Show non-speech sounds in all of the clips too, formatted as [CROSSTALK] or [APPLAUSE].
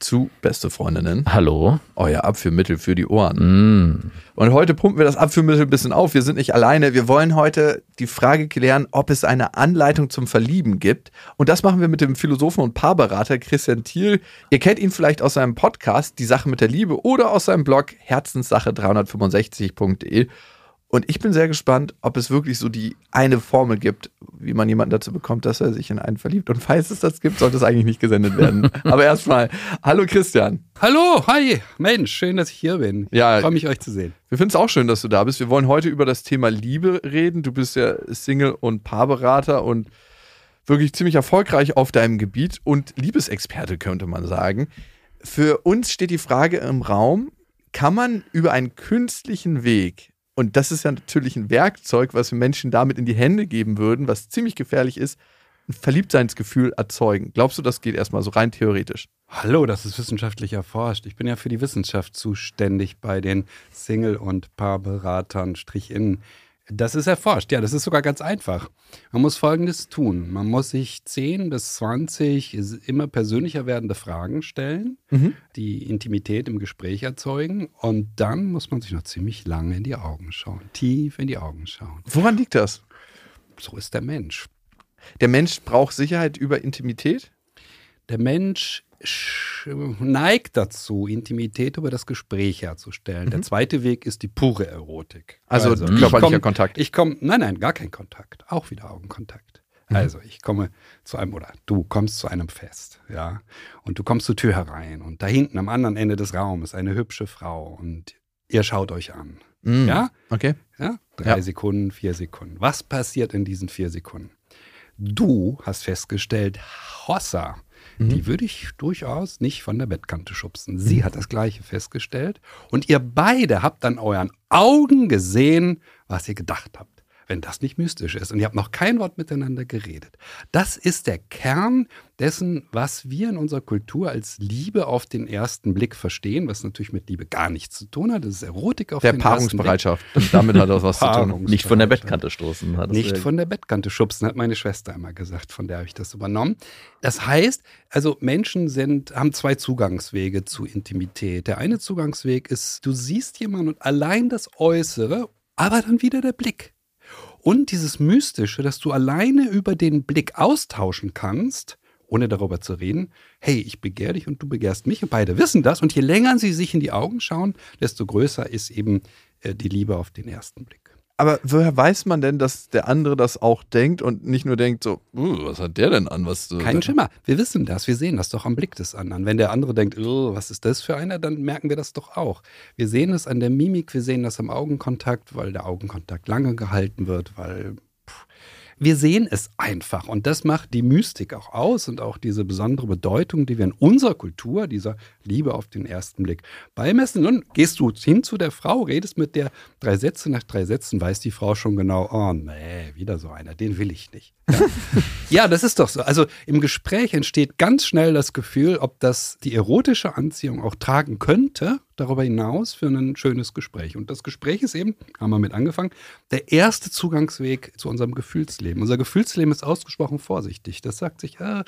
zu Beste Freundinnen. Hallo. Euer Abführmittel für die Ohren. Mm. Und heute pumpen wir das Abführmittel ein bisschen auf. Wir sind nicht alleine. Wir wollen heute die Frage klären, ob es eine Anleitung zum Verlieben gibt. Und das machen wir mit dem Philosophen und Paarberater Christian Thiel. Ihr kennt ihn vielleicht aus seinem Podcast Die Sache mit der Liebe oder aus seinem Blog herzenssache365.de. Und ich bin sehr gespannt, ob es wirklich so die eine Formel gibt, wie man jemanden dazu bekommt, dass er sich in einen verliebt. Und falls es das gibt, sollte es eigentlich nicht gesendet werden. [LAUGHS] Aber erstmal, hallo Christian. Hallo, hi, Mensch, schön, dass ich hier bin. Ja. Ich freue mich, euch zu sehen. Wir finden es auch schön, dass du da bist. Wir wollen heute über das Thema Liebe reden. Du bist ja Single- und Paarberater und wirklich ziemlich erfolgreich auf deinem Gebiet und Liebesexperte, könnte man sagen. Für uns steht die Frage im Raum, kann man über einen künstlichen Weg und das ist ja natürlich ein Werkzeug, was wir Menschen damit in die Hände geben würden, was ziemlich gefährlich ist, ein Verliebtseinsgefühl erzeugen. Glaubst du, das geht erstmal so rein theoretisch? Hallo, das ist wissenschaftlich erforscht. Ich bin ja für die Wissenschaft zuständig bei den Single- und Paarberatern, Strich in. Das ist erforscht, ja, das ist sogar ganz einfach. Man muss Folgendes tun. Man muss sich 10 bis 20 immer persönlicher werdende Fragen stellen, Mhm. die Intimität im Gespräch erzeugen. Und dann muss man sich noch ziemlich lange in die Augen schauen, tief in die Augen schauen. Woran liegt das? So ist der Mensch. Der Mensch braucht Sicherheit über Intimität? Der Mensch sch- neigt dazu, Intimität über das Gespräch herzustellen. Der zweite Weg ist die pure Erotik. Mhm. Also, ich körperlicher komm- Kontakt. Ich komme, nein, nein, gar kein Kontakt. Auch wieder Augenkontakt. Mhm. Also, ich komme zu einem, oder du kommst zu einem Fest, ja, und du kommst zur Tür herein und da hinten am anderen Ende des Raumes eine hübsche Frau und ihr schaut euch an. Mhm. Ja? Okay. Ja, drei Ja. Sekunden, vier Sekunden. Was passiert in diesen vier Sekunden? Du hast festgestellt, Hossa, die würde ich durchaus nicht von der Bettkante schubsen. Sie hat das Gleiche festgestellt. Und ihr beide habt an euren Augen gesehen, was ihr gedacht habt. Wenn das nicht mystisch ist und ihr habt noch kein Wort miteinander geredet. Das ist der Kern dessen, was wir in unserer Kultur als Liebe auf den ersten Blick verstehen, was natürlich mit Liebe gar nichts zu tun hat. Das ist Erotik auf Der den ersten Blick. Paarungsbereitschaft. Damit hat das was zu tun. Nicht von der Bettkante stoßen. Nicht von der Bettkante schubsen, hat meine Schwester immer gesagt, von der habe ich das übernommen. Das heißt, also Menschen sind, haben zwei Zugangswege zu Intimität. Der eine Zugangsweg ist, du siehst jemanden und allein das Äußere, aber dann wieder der Blick. Und dieses Mystische, dass du alleine über den Blick austauschen kannst, ohne darüber zu reden, hey, ich begehre dich und du begehrst mich und beide wissen das. Und je länger sie sich in die Augen schauen, desto größer ist eben äh, die Liebe auf den ersten Blick. Aber woher weiß man denn, dass der andere das auch denkt und nicht nur denkt so, "Uh, was hat der denn an? Was du Kein Schimmer. Wir wissen das. Wir sehen das doch am Blick des anderen. Wenn der andere denkt, "Oh, was ist das für einer, dann merken wir das doch auch. Wir sehen es an der Mimik, wir sehen das am Augenkontakt, weil der Augenkontakt lange gehalten wird, weil wir sehen es einfach. Und das macht die Mystik auch aus und auch diese besondere Bedeutung, die wir in unserer Kultur, dieser Liebe auf den ersten Blick beimessen. Nun gehst du hin zu der Frau, redest mit der drei Sätze, nach drei Sätzen weiß die Frau schon genau, oh nee, wieder so einer, den will ich nicht. Ja, [LAUGHS] ja das ist doch so. Also im Gespräch entsteht ganz schnell das Gefühl, ob das die erotische Anziehung auch tragen könnte, darüber hinaus für ein schönes Gespräch. Und das Gespräch ist eben, haben wir mit angefangen, der erste Zugangsweg zu unserem Gefühlsleben. Unser Gefühlsleben ist ausgesprochen vorsichtig. Das sagt sich, äh,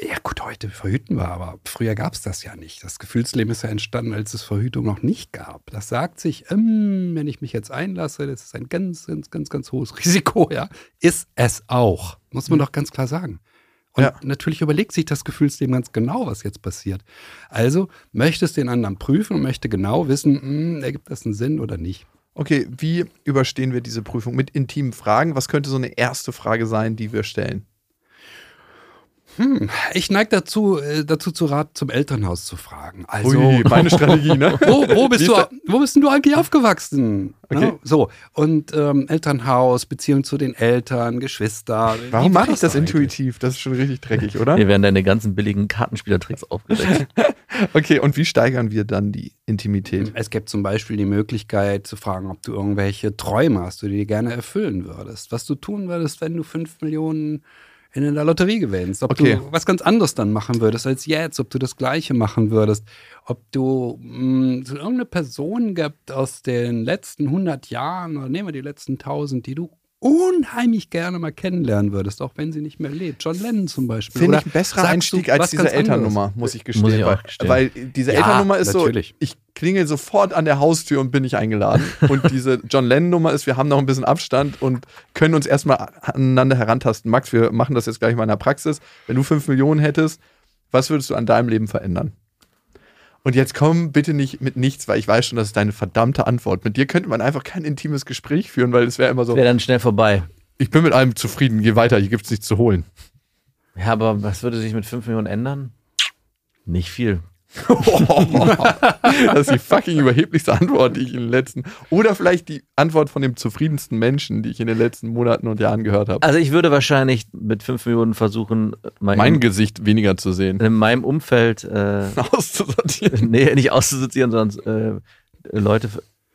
ja gut, heute verhüten wir, aber früher gab es das ja nicht. Das Gefühlsleben ist ja entstanden, als es Verhütung noch nicht gab. Das sagt sich, ähm, wenn ich mich jetzt einlasse, das ist ein ganz, ganz, ganz, ganz hohes [LAUGHS] Risiko, ja. Ist es auch. Muss man doch ganz klar sagen. Und Ja. natürlich überlegt sich das Gefühlsleben ganz genau, was jetzt passiert. Also möchtest den anderen prüfen und möchte genau wissen, hm, ergibt das einen Sinn oder nicht. Okay, wie überstehen wir diese Prüfung? Mit intimen Fragen? Was könnte so eine erste Frage sein, die wir stellen? Hm, ich neige dazu, äh, dazu zu Rat, zum Elternhaus zu fragen. Also, Ui, meine Strategie, ne? [LAUGHS] wo, wo, bist du, wo bist denn du eigentlich aufgewachsen? Okay. Ne? So, und ähm, Elternhaus, Beziehung zu den Eltern, Geschwister. Warum Wie mache ich das eigentlich? intuitiv? Das ist schon richtig dreckig, [LAUGHS] oder? Hier werden deine ganzen billigen Kartenspielertricks aufgedeckt. [LAUGHS] Okay, und wie steigern wir dann die Intimität? Es gibt zum Beispiel die Möglichkeit zu fragen, ob du irgendwelche Träume hast, die du dir gerne erfüllen würdest. Was du tun würdest, wenn du fünf Millionen in der Lotterie gewinnst. Ob Okay. du was ganz anderes dann machen würdest als jetzt. Ob du das Gleiche machen würdest. Ob du mh, so irgendeine Person gibt aus den letzten 100 Jahren oder nehmen wir die letzten 1000, die du unheimlich gerne mal kennenlernen würdest, auch wenn sie nicht mehr lebt. John Lennon zum Beispiel. Finde ich ein besserer Einstieg du als diese? Elternnummer, muss ich gestehen. Muss ich auch weil, gestehen. weil diese Ja, Elternnummer ist natürlich. so, ich klingel sofort an der Haustür und bin nicht eingeladen. [LAUGHS] und diese John Lennon-Nummer ist, wir haben noch ein bisschen Abstand und können uns erstmal aneinander herantasten. Max, wir machen das jetzt gleich mal in der Praxis. Wenn du fünf Millionen hättest, was würdest du an deinem Leben verändern? Und jetzt komm bitte nicht mit nichts, weil ich weiß schon, das ist deine verdammte Antwort. Mit dir könnte man einfach kein intimes Gespräch führen, weil es wäre immer so, Wäre dann schnell vorbei. ich bin mit allem zufrieden, geh weiter, hier gibt's nichts zu holen. Ja, aber was würde sich mit 5 Millionen ändern? Nicht viel. [LAUGHS] das ist die fucking überheblichste Antwort, die ich in den letzten. Oder vielleicht die Antwort von dem zufriedensten Menschen, die ich in den letzten Monaten und Jahren gehört habe. Also ich würde wahrscheinlich mit 5 Millionen versuchen, mein, Mein Gesicht weniger zu sehen. in meinem Umfeld, äh, [LAUGHS] Auszusortieren. nee, nicht auszusortieren, sondern äh, Leute,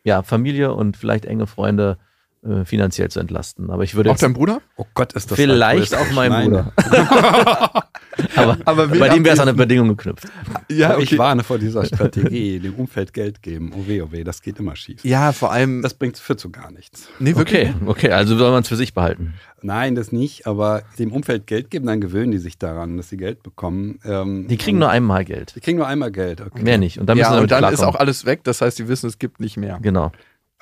ja, Familie und vielleicht enge Freunde äh, finanziell zu entlasten. Aber ich würde Auch dein Bruder? Oh Gott, ist das vielleicht auch mein Nein. Bruder. [LAUGHS] aber, Aber bei dem wäre es an eine Bedingung geknüpft. Ja, Ich warne vor dieser Strategie, [LAUGHS] dem Umfeld Geld geben. Oh weh, oh weh, das geht immer schief. Ja, vor allem. Das bringt führt zu gar nichts. nee, wirklich. Okay, okay, also soll man es für sich behalten. Nein, das nicht, aber dem Umfeld Geld geben, dann gewöhnen die sich daran, dass sie Geld bekommen. Ähm, Die kriegen nur einmal Geld. Die kriegen nur einmal Geld, okay. Mehr nicht. Und dann müssen Ja, sie und dann ist auch alles weg. Das heißt, die wissen, es gibt nicht mehr. Genau.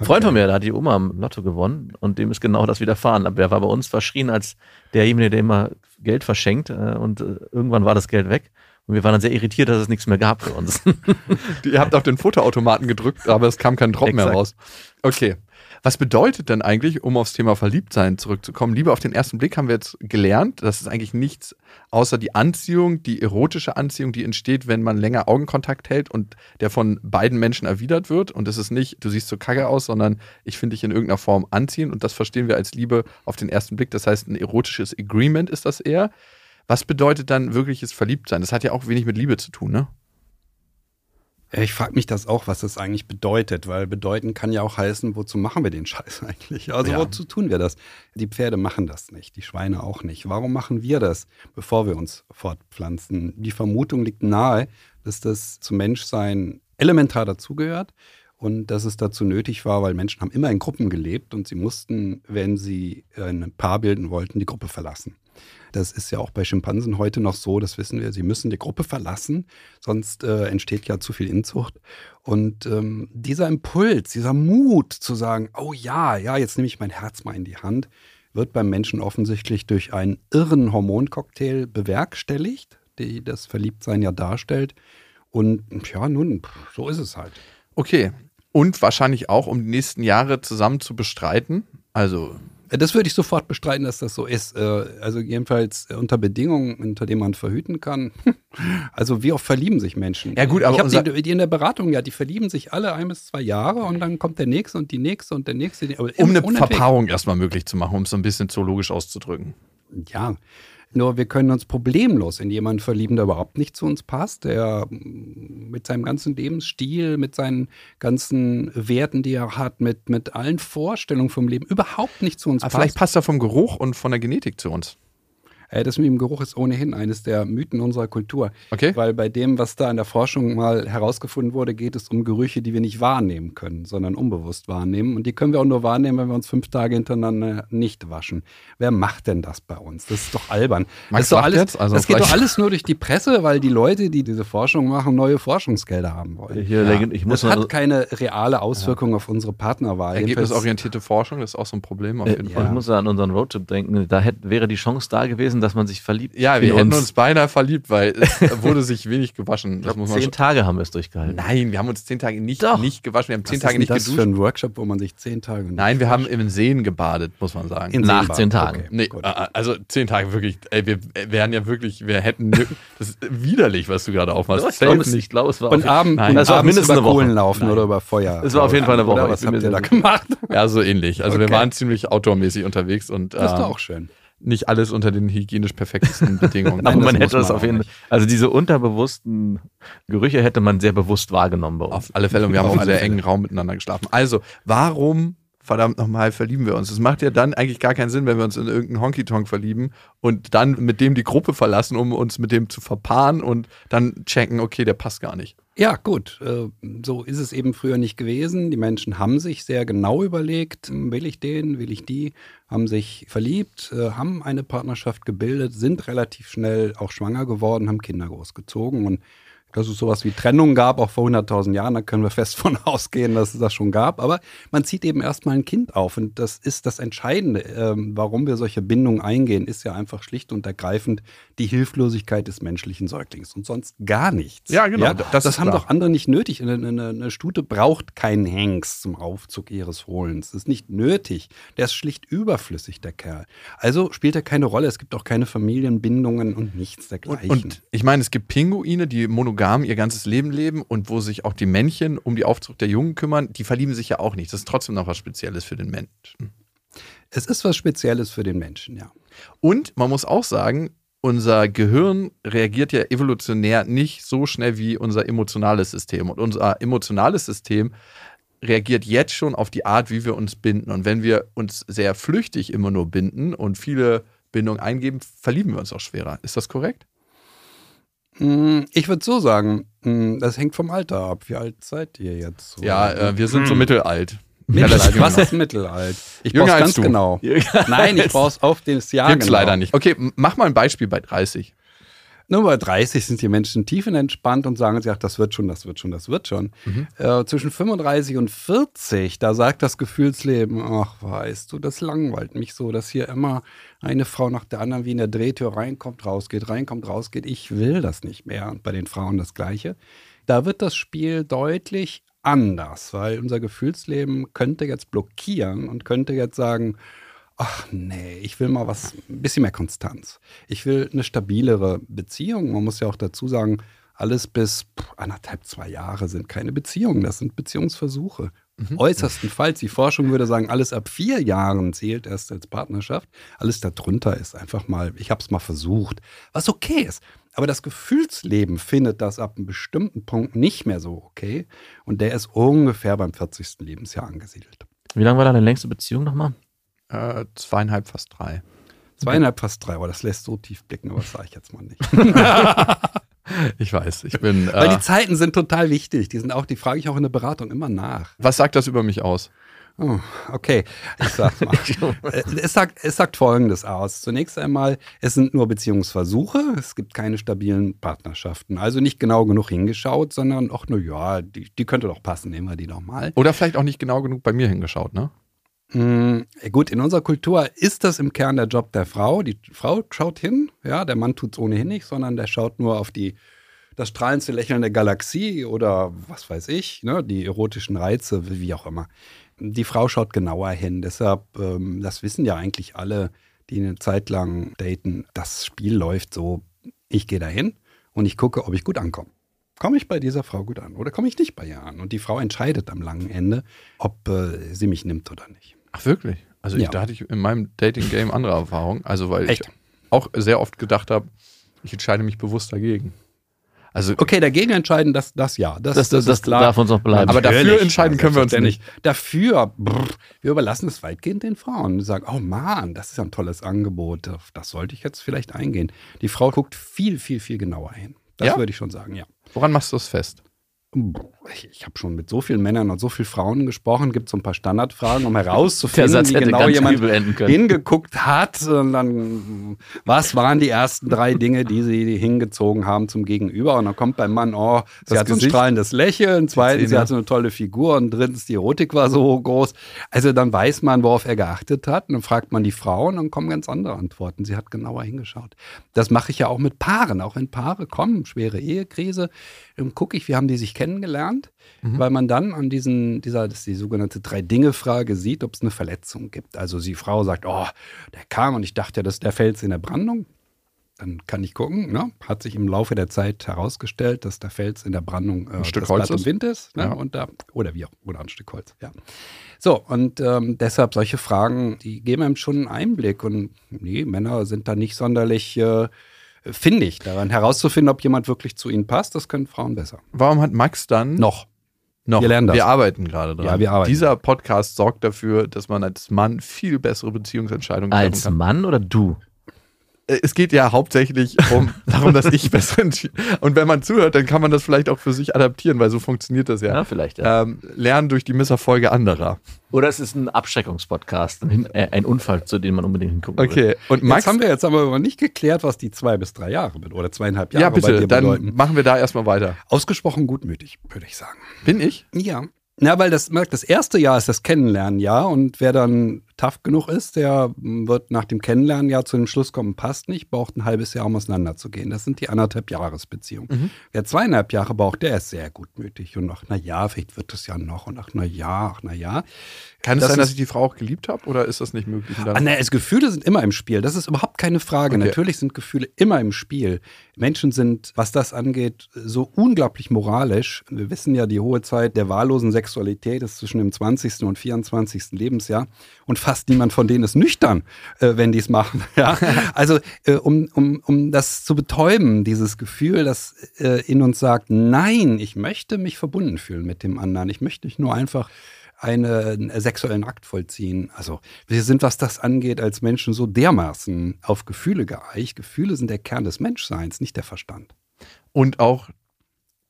Freund von mir, der hat die Oma im Lotto gewonnen und dem ist genau das widerfahren. Aber der war bei uns verschrien als derjenige, der immer Geld verschenkt äh, und äh, irgendwann war das Geld weg. Und wir waren dann sehr irritiert, dass es nichts mehr gab für uns. [LAUGHS] Ihr habt auf den Fotoautomaten gedrückt, aber es kam kein Drop mehr raus. Okay. Was bedeutet denn eigentlich, um aufs Thema Verliebtsein zurückzukommen? Liebe auf den ersten Blick haben wir jetzt gelernt, das ist eigentlich nichts außer die Anziehung, die erotische Anziehung, die entsteht, wenn man länger Augenkontakt hält und der von beiden Menschen erwidert wird. Und es ist nicht, du siehst so kacke aus, sondern ich finde dich in irgendeiner Form anziehen. Und das verstehen wir als Liebe auf den ersten Blick. Das heißt, ein erotisches Agreement ist das eher. Was bedeutet dann wirkliches Verliebtsein? Das hat ja auch wenig mit Liebe zu tun, ne? Ja, Ich frage mich das auch, was das eigentlich bedeutet, weil bedeuten kann ja auch heißen, wozu machen wir den [LAUGHS] Scheiß eigentlich? Also Ja. wozu tun wir das? Die Pferde machen das nicht, die Schweine auch nicht. Warum machen wir das, bevor wir uns fortpflanzen? Die Vermutung liegt nahe, dass das zum Menschsein elementar dazugehört und dass es dazu nötig war, weil Menschen haben immer in Gruppen gelebt und sie mussten, wenn sie ein Paar bilden wollten, die Gruppe verlassen. Das ist ja auch bei Schimpansen heute noch so, das wissen wir. Sie müssen die Gruppe verlassen, sonst äh, entsteht ja zu viel Inzucht. Und ähm, dieser Impuls, dieser Mut zu sagen, oh ja, ja, jetzt nehme ich mein Herz mal in die Hand, wird beim Menschen offensichtlich durch einen irren Hormoncocktail bewerkstelligt, die das Verliebtsein ja darstellt. Und ja, nun, so ist es halt. Okay. Und wahrscheinlich auch, um die nächsten Jahre zusammen zu bestreiten. Also, Das würde ich sofort bestreiten, dass das so ist. Äh, Also jedenfalls äh, unter Bedingungen, unter denen man verhüten kann. [LAUGHS] Also wie oft verlieben sich Menschen? Ja, gut, aber ich habe die, in der Beratung, ja, die verlieben sich alle ein bis zwei Jahre und dann kommt der nächste und die nächste und der nächste. Aber um eine. Verpaarung erstmal möglich zu machen, um es so ein bisschen zoologisch auszudrücken. Ja, nur wir können uns problemlos in jemanden verlieben, der überhaupt nicht zu uns passt, der mm, mit seinem ganzen Lebensstil, mit seinen ganzen Werten, die er hat, mit, mit allen Vorstellungen vom Leben überhaupt nicht zu uns Aber passt. vielleicht passt er vom Geruch und von der Genetik zu uns. Äh, Das mit dem Geruch ist ohnehin eines der Mythen unserer Kultur. Okay. Weil bei dem, was da in der Forschung mal herausgefunden wurde, geht es um Gerüche, die wir nicht wahrnehmen können, sondern unbewusst wahrnehmen. Und die können wir auch nur wahrnehmen, wenn wir uns fünf Tage hintereinander nicht waschen. Wer macht denn das bei uns? Das ist doch albern. Max das ist doch alles, jetzt, also das geht doch alles nur durch die Presse, weil die Leute, die diese Forschung machen, neue Forschungsgelder haben wollen. Hier, legend- ich muss Das hat keine reale Auswirkung auf unsere Partnerwahl. Ergebnisorientierte Forschung, das ist auch so ein Problem auf äh, jeden ich Fall. muss an unseren Roadtrip denken. Da hätte, wäre die Chance da gewesen, gewesen, dass man sich verliebt. Ja, wir hätten uns. uns beinahe verliebt, weil es wurde sich wenig gewaschen. Das glaub, muss man zehn. Tage haben wir es durchgehalten. Nein, wir haben uns zehn Tage nicht, Doch. nicht gewaschen. Wir haben zehn Was Tage ist nicht das geduscht. für ein Workshop, wo man sich zehn Tage nicht Nein, wir haben im Seen gebadet, muss man sagen. In Nach zehn Tagen. Okay, Nee, äh, also zehn Tage wirklich, ey, wir wären ja wirklich, wir hätten, [LAUGHS] das ist widerlich, was du gerade aufmachst. Ich glaube, es, ich glaube, es war Und, Abend, Nein, das war mindestens über eine Woche. Kohlen laufen Nein. oder über Feuer. Es war auf jeden Fall eine Woche. Oder was habt ihr da gemacht? Ja, so ähnlich. Also wir waren ziemlich outdoormäßig unterwegs und Das ist ähm, doch auch schön. Nicht alles unter den hygienisch perfektesten Bedingungen. [LAUGHS] aber Nein, man hätte das auf jeden nicht. Also diese unterbewussten Gerüche hätte man sehr bewusst wahrgenommen bei uns. Auf alle Fälle. Und wir haben Auf auch alle sehr engen Raum miteinander geschlafen. Also, warum, verdammt nochmal, verlieben wir uns? Es macht ja dann eigentlich gar keinen Sinn, wenn wir uns in irgendeinen Honky-Tonk verlieben und dann mit dem die Gruppe verlassen, um uns mit dem zu verpaaren und dann checken, okay, der passt gar nicht. Ja, gut. äh, So ist es eben früher nicht gewesen. Die Menschen haben sich sehr genau überlegt, will ich den, will ich die, haben sich verliebt, äh, haben eine Partnerschaft gebildet, sind relativ schnell auch schwanger geworden, haben Kinder großgezogen und dass es sowas wie Trennung gab, auch vor 100.000 Jahren, da können wir fest von [LAUGHS] ausgehen, dass es das schon gab. Aber man zieht eben erstmal ein Kind auf und das ist das Entscheidende. Ähm, warum wir solche Bindungen eingehen, ist ja einfach schlicht und ergreifend die Hilflosigkeit des menschlichen Säuglings und sonst gar nichts. Ja, genau, Das, das ist haben klar. doch andere nicht nötig. Eine, eine, eine Stute braucht keinen Hengst zum Aufzug ihres Fohlens. Das ist nicht nötig. Der ist schlicht überflüssig, der Kerl. Also spielt er keine Rolle. Es gibt auch keine Familienbindungen und nichts dergleichen. Und, und ich meine, es gibt Pinguine, die monogam ihr ganzes Leben leben und wo sich auch die Männchen um die Aufzucht der Jungen kümmern, die verlieben sich ja auch nicht. Das ist trotzdem noch was Spezielles für den Menschen. es ist was Spezielles für den Menschen, ja. Und man muss auch sagen, unser Gehirn reagiert ja evolutionär nicht so schnell wie unser emotionales System. Und unser emotionales System reagiert jetzt schon auf die Art, wie wir uns binden. Und wenn wir uns sehr flüchtig immer nur binden und viele Bindungen eingeben, verlieben wir uns auch schwerer. Ist das korrekt? Mm, Ich würde so sagen, mm, das hängt vom Alter ab. Wie alt seid ihr jetzt? So? Ja, äh, wir sind so mittelalt. Mittelalt. Was jung. ist Mittelalt? Ich Jünger brauch's als ganz du. genau. Nein, ich brauche es auf das Jahr Gibt's genau. leider nicht. Okay, mach mal ein Beispiel bei 30. Nur bei 30 sind die Menschen tiefenentspannt und sagen sich, ach, das wird schon, das wird schon, das wird schon. Mhm. Äh, zwischen 35 und 40, da sagt das Gefühlsleben, ach, weißt du, das langweilt mich so, dass hier immer eine Frau nach der anderen wie in der Drehtür reinkommt, rausgeht, reinkommt, rausgeht. Ich will das nicht mehr. Und bei den Frauen das Gleiche. Da wird das Spiel deutlich anders, weil unser Gefühlsleben könnte jetzt blockieren und könnte jetzt sagen, ach nee, ich will mal was, ein bisschen mehr Konstanz. Ich will eine stabilere Beziehung. Man muss ja auch dazu sagen, alles bis anderthalb, zwei Jahre sind keine Beziehungen, das sind Beziehungsversuche. Äußerstenfalls, die Forschung würde sagen, alles ab vier Jahren zählt erst als Partnerschaft. Alles darunter ist einfach mal, ich habe es mal versucht, was okay ist. Aber das Gefühlsleben findet das ab einem bestimmten Punkt nicht mehr so okay. Und der ist ungefähr beim 40. Lebensjahr angesiedelt. Wie lange war deine längste Beziehung nochmal? Äh, zweieinhalb, fast drei. Zweieinhalb, fast drei, aber das lässt so tief blicken, aber das sage ich jetzt mal nicht. [LAUGHS] [LAUGHS] [LAUGHS] Ich weiß, ich bin. Weil Äh, die Zeiten sind total wichtig. Die sind auch, die frage ich auch in der Beratung immer nach. was sagt das über mich aus? Oh, okay, ich sag mal. [LAUGHS] Äh, es, sagt, es sagt Folgendes aus. Zunächst einmal, es sind nur Beziehungsversuche. Es gibt keine stabilen Partnerschaften. Also nicht genau genug hingeschaut, sondern auch nur, ja, die, die könnte doch passen, nehmen wir die doch mal. Oder vielleicht auch nicht genau genug bei mir hingeschaut, ne? Mm, Gut, in unserer Kultur ist das im Kern der Job der Frau. Die Frau schaut hin, ja, der Mann tut es ohnehin nicht, sondern der schaut nur auf die, das strahlendste Lächeln der Galaxie oder was weiß ich, ne, die erotischen Reize, wie auch immer. Die Frau schaut genauer hin. Deshalb, ähm, das wissen ja eigentlich alle, die eine Zeit lang daten, das Spiel läuft so, ich gehe dahin und ich gucke, ob ich gut ankomme. Komme ich bei dieser Frau gut an oder komme ich nicht bei ihr an? Und die Frau entscheidet am langen Ende, ob äh, sie mich nimmt oder nicht. Ach, wirklich? Also ich, Ja. da hatte ich in meinem Dating-Game andere Erfahrungen. Also weil Echt? ich auch sehr oft gedacht habe, ich entscheide mich bewusst dagegen. Also, Okay, dagegen entscheiden, das, das ja. Das, Das, das, das ist klar. darf uns auch bleiben. Aber dafür Natürlich, entscheiden können wir uns selbstverständlich. Dafür, brr, wir überlassen es weitgehend den Frauen. Wir sagen, oh Mann, das ist ja ein tolles Angebot. Das sollte ich jetzt vielleicht eingehen. Die Frau guckt viel, viel, viel genauer hin. Das Ja? würde ich schon sagen, ja. woran machst du das fest? Ich, ich habe schon mit so vielen Männern und so vielen Frauen gesprochen, gibt so ein paar Standardfragen, um herauszufinden, wie genau jemand hingeguckt hat. Und dann, was waren die ersten drei Dinge, die sie hingezogen haben zum Gegenüber? Und dann kommt beim Mann, oh, sie Das hat so ein strahlendes Lächeln, zweitens, sie Zähne. hat so eine tolle Figur und drittens, die Erotik war so groß. Also dann weiß man, worauf er geachtet hat. Und dann fragt man die Frau und dann kommen ganz andere Antworten. Sie hat genauer hingeschaut. Das mache ich ja auch mit Paaren. Auch wenn Paare kommen, schwere Ehekrise, dann gucke ich, wie haben die sich kennengelernt, weil man dann an diesen, dieser, das ist die sogenannte Drei-Dinge-Frage sieht, ob es eine Verletzung gibt. Also die Frau sagt, oh, der kam und ich dachte, das ist der Fels in der Brandung. Dann kann ich gucken, ne? hat sich im Laufe der Zeit herausgestellt, dass der Fels in der Brandung äh, Ein Stück Holz Blatt ist? im Wind ist. Ne? Ja. Und da, oder wie auch, oder ein Stück Holz, ja. So, und ähm, deshalb solche Fragen, die geben einem schon einen Einblick. Und nee, Männer sind da nicht sonderlich äh, findig daran herauszufinden, ob jemand wirklich zu ihnen passt. Das können Frauen besser. Warum hat Max dann Noch. noch? Wir lernen das. Wir arbeiten gerade dran. Ja, wir arbeiten. Dieser Podcast sorgt dafür, dass man als Mann viel bessere Beziehungsentscheidungen treffen Als kann. Mann oder du? Äh, Es geht ja hauptsächlich um [LAUGHS] darum, dass ich besser entschieden. Und wenn man zuhört, dann kann man das vielleicht auch für sich adaptieren, weil so funktioniert das ja. Ja, vielleicht, ja. Ähm, lernen durch die Misserfolge anderer. Oder es ist ein Abschreckungspodcast, ein, äh, ein Unfall, zu dem man unbedingt hingucken will. Okay. Und Max Max, haben wir jetzt aber nicht geklärt, was die zwei bis drei Jahre bedeuten, oder zweieinhalb Jahre ja bei bitte, dir dann bedeuten. machen wir da erstmal weiter. Ausgesprochen gutmütig, würde ich sagen. Bin ich? Ja. Ja, weil das, das erste Jahr ist das Kennenlernjahr und wer dann tough genug ist, der mm, wird nach dem Kennenlernjahr zu dem Schluss kommen, passt nicht, braucht ein halbes Jahr, um auseinanderzugehen. Das sind die anderthalb Jahresbeziehungen. Wer zweieinhalb Jahre braucht, der ist sehr gutmütig und ach, na ja, vielleicht wird das ja noch und ach, na ja, ach, na ja. Kann es Das sein, dass ich die Frau auch geliebt habe oder ist das nicht möglich? Ah, ne, es, Gefühle sind immer im Spiel. Das ist überhaupt keine Frage. Okay. Natürlich sind Gefühle immer im Spiel. Menschen sind, was das angeht, so unglaublich moralisch. Wir wissen ja, die hohe Zeit der wahllosen Sexualität ist zwischen dem 20. und 24. Lebensjahr. Und fast niemand von denen ist nüchtern, äh, wenn die es machen. [LAUGHS] Ja? Also, äh, um, um, um das zu betäuben, dieses Gefühl, das äh, in uns sagt, nein, ich möchte mich verbunden fühlen mit dem anderen. Ich möchte nicht nur einfach einen sexuellen Akt vollziehen. Also wir sind, was das angeht, als Menschen so dermaßen auf Gefühle geeicht. Gefühle sind der Kern des Menschseins, nicht der Verstand. Und auch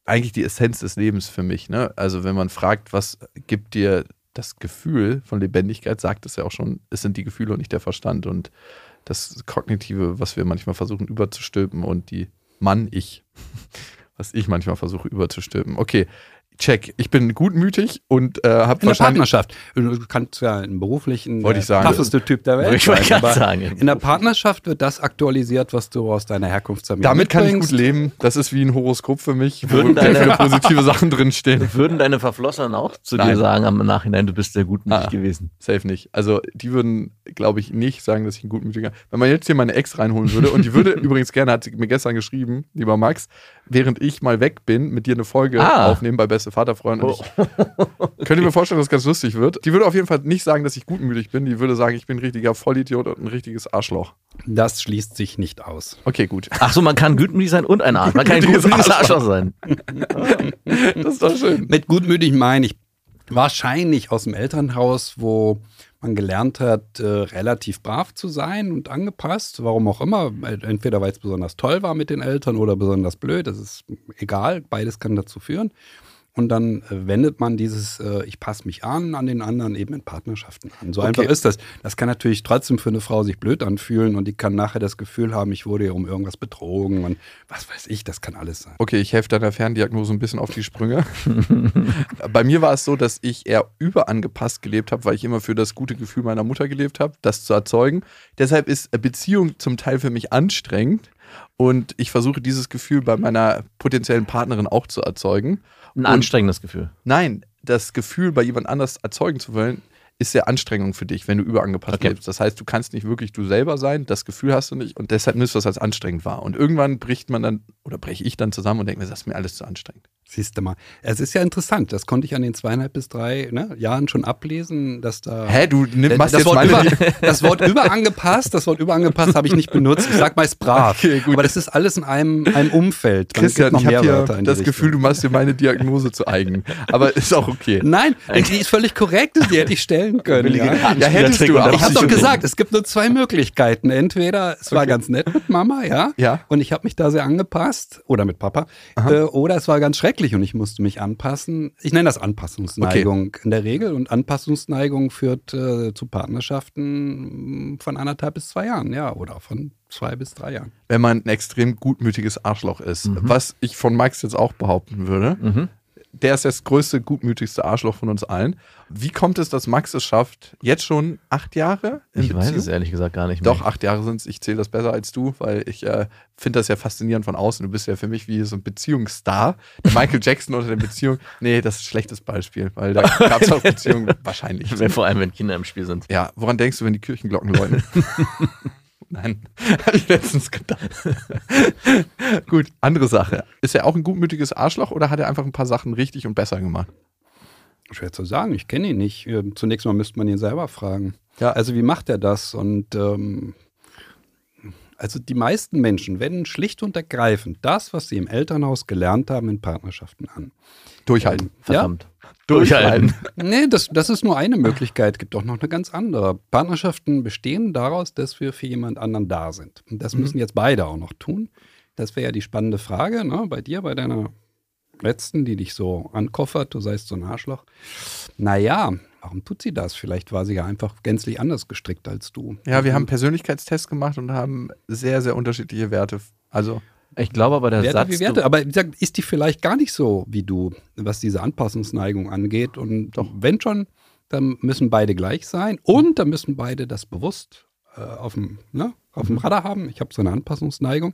eigentlich die Essenz des Lebens für mich. Ne? Also wenn man fragt, was gibt dir das Gefühl von Lebendigkeit, sagt es ja auch schon, es sind die Gefühle und nicht der Verstand. Und das Kognitive, was wir manchmal versuchen überzustülpen und die Mann-Ich, [LAUGHS] was ich manchmal versuche überzustülpen. Okay, check. Ich bin gutmütig und äh, habe In der wahrscheinlich... Partnerschaft. Du kannst ja im beruflichen Wollte ich sagen. tougheste Typ der Welt Ich wollte sein. gerade aber sagen. In der Partnerschaft wird das aktualisiert, was du aus deiner Herkunftsfamilie Damit kann ich gut leben. Das ist wie ein Horoskop für mich, wo Würden sehr deine- viele positive Sachen drinstehen. [LAUGHS] Würden deine Verflossenen auch zu dir Nein. sagen am Nachhinein, du bist sehr gutmütig Ah. gewesen? Safe nicht. Also die würden, glaube ich, nicht sagen, dass ich ein gutmütiger. Wenn man jetzt hier meine Ex reinholen würde und die würde [LAUGHS] übrigens gerne, hat sie mir gestern geschrieben, lieber Max, während ich mal weg bin, mit dir eine Folge Ah. aufnehmen bei Beste Vaterfreund. Und ich könnte mir vorstellen, dass es ganz lustig wird. Die würde auf jeden Fall nicht sagen, dass ich gutmütig bin. Die würde sagen, ich bin ein richtiger Vollidiot und ein richtiges Arschloch. Das schließt sich nicht aus. Okay, gut. Ach so, man kann gutmütig sein und ein Arsch. Man kann [LAUGHS] ein Gutmütiges gutmütiges Arschloch. Arschloch sein. [LAUGHS] Das ist doch schön. Mit gutmütig meine ich wahrscheinlich aus dem Elternhaus, wo man gelernt hat, äh, relativ brav zu sein und angepasst, warum auch immer. Entweder weil es besonders toll war mit den Eltern oder besonders blöd, das ist egal, beides kann dazu führen. Und dann äh, wendet man dieses äh, Ich passe mich an an den anderen eben in Partnerschaften an. So Okay. einfach ist das. Das kann natürlich trotzdem für eine Frau sich blöd anfühlen und die kann nachher das Gefühl haben, ich wurde ja um irgendwas betrogen und was weiß ich, das kann alles sein. Okay, ich helfe deiner Ferndiagnose ein bisschen auf die Sprünge. [LAUGHS] Bei mir war es so, dass ich eher überangepasst gelebt habe, weil ich immer für das gute Gefühl meiner Mutter gelebt habe, das zu erzeugen. Deshalb ist Beziehung zum Teil für mich anstrengend und ich versuche dieses Gefühl bei meiner potenziellen Partnerin auch zu erzeugen. Ein Und- anstrengendes Gefühl. Nein, das Gefühl bei jemand anders erzeugen zu wollen, ist sehr Anstrengung für dich, wenn du überangepasst Okay. lebst. Das heißt, du kannst nicht wirklich du selber sein, das Gefühl hast du nicht und deshalb nimmst du das als anstrengend wahr. Und irgendwann bricht man dann, oder breche ich dann zusammen und denke mir, das ist mir alles zu anstrengend. Siehst du mal. Es ist ja interessant, das konnte ich an den zweieinhalb bis drei ne, Jahren schon ablesen, dass da. Hä, du nimm, machst das, jetzt Wort meine... über, [LAUGHS] das Wort überangepasst, das Wort überangepasst habe ich nicht benutzt. Ich sag meist brav. Okay. Aber das ist alles in einem, einem Umfeld. Man Christian, ich habe hier das Gefühl, du machst dir meine Diagnose zu eigen. Aber ist auch okay. Nein, die ist völlig korrekt, die hätte ich stellen können. Ja. Ja, hättest du, aber Ich habe doch gesagt, es gibt nur zwei Möglichkeiten. Entweder es war ganz nett mit Mama, ja, Ja. und ich habe mich da sehr angepasst, oder mit Papa, äh, oder es war ganz schrecklich wirklich und ich musste mich anpassen. Ich nenne das Anpassungsneigung in der Regel und Anpassungsneigung führt äh, zu Partnerschaften von anderthalb bis zwei Jahren, ja, oder von zwei bis drei Jahren. Wenn man ein extrem gutmütiges Arschloch ist, Mhm. was ich von Max jetzt auch behaupten würde, Mhm. Der ist das größte, gutmütigste Arschloch von uns allen. Wie kommt es, dass Max es schafft, jetzt schon acht Jahre Ich weiß Beziehung? es ehrlich gesagt gar nicht mehr. Doch, acht Jahre sind es. Ich zähle das besser als du, weil ich äh, finde das ja faszinierend von außen. Du bist ja für mich wie so ein Beziehungsstar. Der Michael Jackson unter der Beziehung. Nee, das ist ein schlechtes Beispiel, weil da [LAUGHS] gab es auch Beziehungen wahrscheinlich. Vor allem, wenn Kinder im Spiel sind. Ja, woran denkst du, wenn die Kirchenglocken läuten? [LAUGHS] Nein, [LAUGHS] habe ich letztens gedacht. [LAUGHS] Gut, andere Sache. Ist er auch ein gutmütiges Arschloch oder hat er einfach ein paar Sachen richtig und besser gemacht? Schwer zu sagen, ich kenne ihn nicht. Ähm, Zunächst mal müsste man ihn selber fragen. Ja. Also wie macht er das? Und ähm, also die meisten Menschen wenden schlicht und ergreifend das, was sie im Elternhaus gelernt haben, in Partnerschaften an. Durchhalten. Verdammt. Durchhalten. Nee, das, das ist nur eine Möglichkeit, gibt auch noch eine ganz andere. Partnerschaften bestehen daraus, dass wir für jemand anderen da sind. Und das müssen jetzt beide auch noch tun. Das wäre ja die spannende Frage, ne? bei dir, bei deiner letzten, die dich so ankoffert, du seist so ein Arschloch. Naja, warum tut sie das? Vielleicht war sie ja einfach gänzlich anders gestrickt als du. Ja, wir haben Persönlichkeitstests gemacht und haben sehr, sehr unterschiedliche Werte. Also, Ich glaube aber, der Werte Satz. wie Werte. Aber wie gesagt, ist die vielleicht gar nicht so wie du, was diese Anpassungsneigung angeht. Und Doch. wenn schon, dann müssen beide gleich sein und dann müssen beide das bewusst äh, auf, dem, ne, auf dem Radar haben. Ich habe so eine Anpassungsneigung.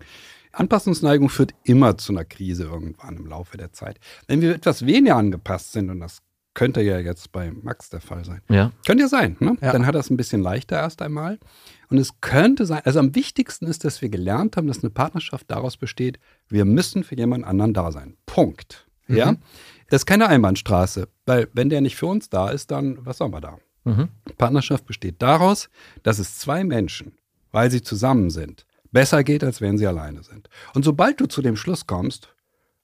Anpassungsneigung führt immer zu einer Krise irgendwann im Laufe der Zeit. Wenn wir etwas weniger angepasst sind, und das könnte ja jetzt bei Max der Fall sein, ja. könnte ja sein, ne? Ja. Dann hat er es ein bisschen leichter erst einmal. Und es könnte sein, also am wichtigsten ist, dass wir gelernt haben, dass eine Partnerschaft daraus besteht, wir müssen für jemand anderen da sein. Punkt. Ja? Das ist keine Einbahnstraße, weil wenn der nicht für uns da ist, dann was sollen wir da? Mhm. Partnerschaft besteht daraus, dass es zwei Menschen, weil sie zusammen sind, besser geht, als wenn sie alleine sind. Und sobald du zu dem Schluss kommst,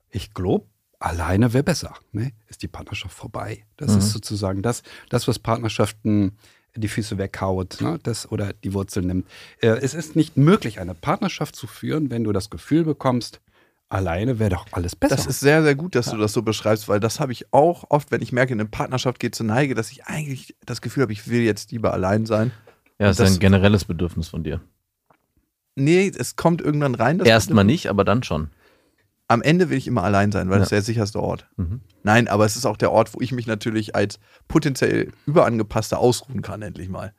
ich glaube, alleine wäre besser, ne? ist die Partnerschaft vorbei. Das Mhm. ist sozusagen das, das, was Partnerschaften die Füße weghaut ne? das, oder die Wurzel nimmt. Äh, es ist nicht möglich, eine Partnerschaft zu führen, wenn du das Gefühl bekommst, alleine wäre doch alles besser. das ist sehr, sehr gut, dass du das so beschreibst, weil das habe ich auch oft, wenn ich merke, eine Partnerschaft geht zur Neige, dass ich eigentlich das Gefühl habe, ich will jetzt lieber allein sein. Ja, das ist Das- ein generelles Bedürfnis von dir. Nee, es kommt irgendwann rein. Erstmal nicht, aber dann schon. Am Ende will ich immer allein sein, weil Ja. das ist der sicherste Ort. Mhm. Nein, aber es ist auch der Ort, wo ich mich natürlich als potenziell überangepasster ausruhen kann, endlich mal.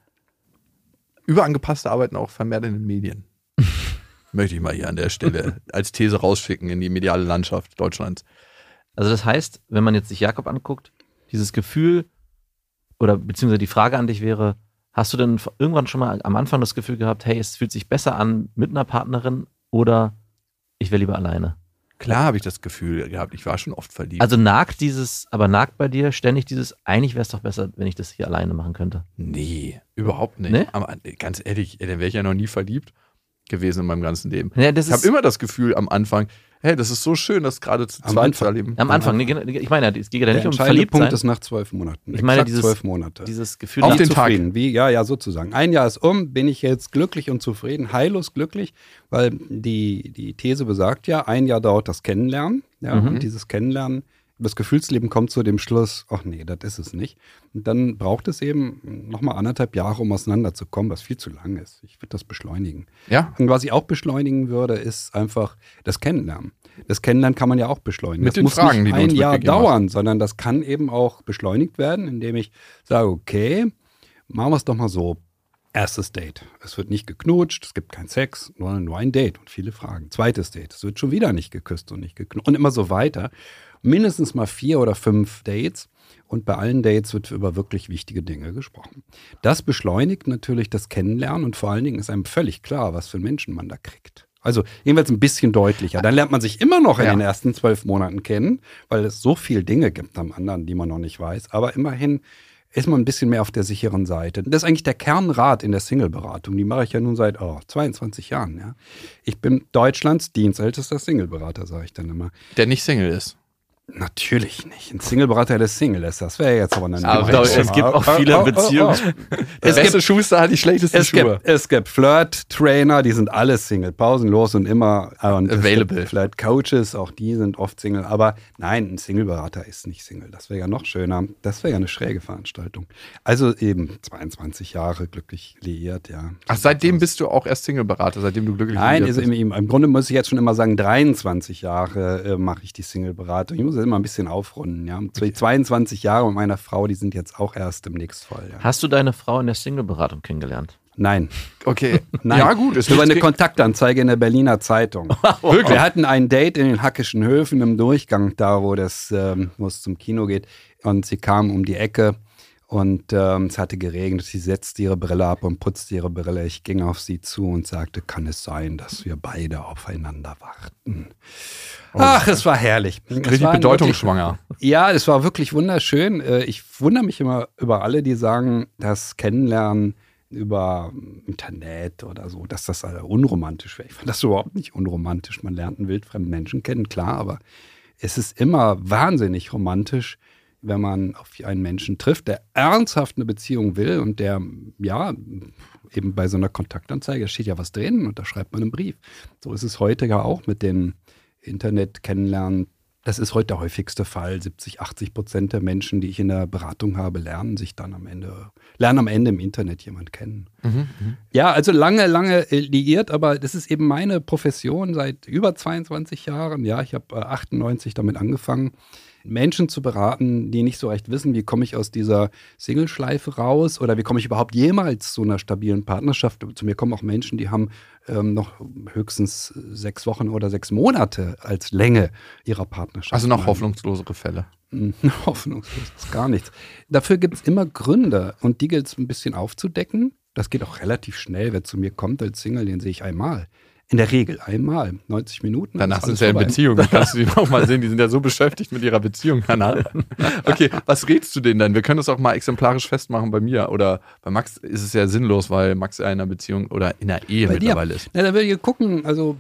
Überangepasste arbeiten auch vermehrt in den Medien. [LAUGHS] Möchte ich mal hier an der Stelle als These rausschicken in die mediale Landschaft Deutschlands. Also das heißt, wenn man jetzt sich Jakob anguckt, dieses Gefühl oder beziehungsweise die Frage an dich wäre, hast du denn irgendwann schon mal am Anfang das Gefühl gehabt, hey, es fühlt sich besser an mit einer Partnerin oder ich wäre lieber alleine? Klar habe ich das Gefühl gehabt, ich war schon oft verliebt. Also nagt dieses, aber nagt bei dir ständig dieses, eigentlich wäre es doch besser, wenn ich das hier alleine machen könnte. nee, überhaupt nicht. Nee? Aber ganz ehrlich, ey, dann wäre ich ja noch nie verliebt gewesen in meinem ganzen Leben. Ja, das Ich habe immer das Gefühl am Anfang, hey, das ist so schön, das gerade zu Am zweit Anfang. zu erleben. am Anfang, nee, ich meine, es geht ja nicht um entscheidende verliebt Punkt sein, ist nach zwölf Monaten. Ich meine, dieses- zwölf Monate. dieses Gefühl, Auf nach- den Tag. zufrieden. Wie, ja, ja, sozusagen. Ein Jahr ist um, bin ich jetzt glücklich und zufrieden, heillos glücklich, weil die, die These besagt ja, ein Jahr dauert das Kennenlernen. Ja, Mhm. und dieses Kennenlernen, das Gefühlsleben kommt zu dem Schluss, ach nee, das ist es nicht. Und dann braucht es eben nochmal anderthalb Jahre, um auseinanderzukommen, was viel zu lang ist. Ich würde das beschleunigen. Ja, Und was ich auch beschleunigen würde, ist einfach das Kennenlernen. Das Kennenlernen kann man ja auch beschleunigen. Mit das den muss Fragen, nicht die ein Jahr mitgegeben hast. dauern, sondern das kann eben auch beschleunigt werden, indem ich sage, okay, machen wir es doch mal so. Erstes Date. Es wird nicht geknutscht, es gibt keinen Sex, nur, nur ein Date und viele Fragen. Zweites Date. Es wird schon wieder nicht geküsst und nicht geknutscht und immer so weiter. Mindestens mal vier oder fünf Dates und bei allen Dates wird über wirklich wichtige Dinge gesprochen. Das beschleunigt natürlich das Kennenlernen und vor allen Dingen ist einem völlig klar, was für einen Menschen man da kriegt. Also jedenfalls ein bisschen deutlicher. Dann lernt man sich immer noch in Ja. den ersten zwölf Monaten kennen, weil es so viele Dinge gibt am anderen, die man noch nicht weiß. Aber immerhin ist man ein bisschen mehr auf der sicheren Seite. Das ist eigentlich der Kernrat in der Single-Beratung. Die mache ich ja nun seit oh, 22 Jahren. Ja. Ich bin Deutschlands dienstältester Single-Berater, sage ich dann immer. der nicht Single ist. Natürlich nicht. Ein Single-Berater, der Single ist. Das wäre jetzt aber eine Aber Doch, es gibt auch viele Oh, oh, oh. Beziehungen. Der beste Schuster hat die schlechtesten Es Schuhe. gibt, es gibt Flirt-Trainer, die sind alle Single, pausenlos und immer äh, und Available. gibt Flirt-Coaches, auch die sind oft Single. Aber nein, ein Single-Berater ist nicht Single. Das wäre ja noch schöner. Das wäre ja eine schräge Veranstaltung. Also eben 22 Jahre glücklich liiert, ja. Ach, seitdem bist du auch erst Single-Berater, seitdem du glücklich Nein, liiert bist. im, im, im Grunde muss ich jetzt schon immer sagen, 23 Jahre äh, mache ich die Single-Beratung. Ich muss es immer ein bisschen aufrunden. Ja. Okay. 22 Jahre mit meiner Frau, die sind jetzt auch erst demnächst voll. Ja. Hast du deine Frau in der Single-Beratung kennengelernt? Nein. Okay. [LAUGHS] Nein. Ja, gut. Es über eine Kontaktanzeige in der Berliner Zeitung. [LAUGHS] Wirklich? Wir hatten ein Date in den Hackischen Höfen im Durchgang, da wo, das, ähm, wo es zum Kino geht. Und sie kam um die Ecke und ähm, es hatte geregnet. Sie setzte ihre Brille ab und putzte ihre Brille. Ich ging auf sie zu und sagte, kann es sein, dass wir beide aufeinander warten? Ach, es war herrlich. Richtig bedeutungsschwanger. Ja, es war wirklich wunderschön. Äh, Ich wundere mich immer über alle, die sagen, das Kennenlernen über Internet oder so, dass das alle unromantisch wäre. Ich fand das überhaupt nicht unromantisch. Man lernt einen wildfremden Menschen kennen, klar, aber es ist immer wahnsinnig romantisch, wenn man auf einen Menschen trifft, der ernsthaft eine Beziehung will und der, ja, eben bei so einer Kontaktanzeige, da steht ja was drin und da schreibt man einen Brief. So ist es heute ja auch mit den Internet kennenlernen. Das ist heute der häufigste Fall. 70, 80 Prozent der Menschen, die ich in der Beratung habe, lernen sich dann am Ende, lernen am Ende im Internet jemand kennen. Ja, also lange, lange äh, liiert, aber das ist eben meine Profession seit über 22 Jahren. Ja, ich habe äh, 98 damit angefangen, Menschen zu beraten, die nicht so recht wissen, wie komme ich aus dieser Single-Schleife raus oder wie komme ich überhaupt jemals zu einer stabilen Partnerschaft. Zu mir kommen auch Menschen, die haben ähm, noch höchstens sechs Wochen oder sechs Monate als Länge ihrer Partnerschaft. Also noch hoffnungslosere Fälle. Hm, [LAUGHS] Hoffnungslos ist gar nichts. Dafür gibt es immer Gründe und die gilt es ein bisschen aufzudecken. Das geht auch relativ schnell. Wer zu mir kommt als Single, den sehe ich einmal. In der Regel einmal. 90 Minuten. dann Danach sind sie ja in. Beziehung. Dann kannst du die auch mal sehen. Die sind ja so beschäftigt mit ihrer Beziehung. Hannah. Okay, was rätst du denen denn? Wir können das auch mal exemplarisch festmachen bei mir. Oder bei Max ist es ja sinnlos, weil Max ja in einer Beziehung oder in einer Ehe Bei dir. mittlerweile ist. Na, da will ich gucken, also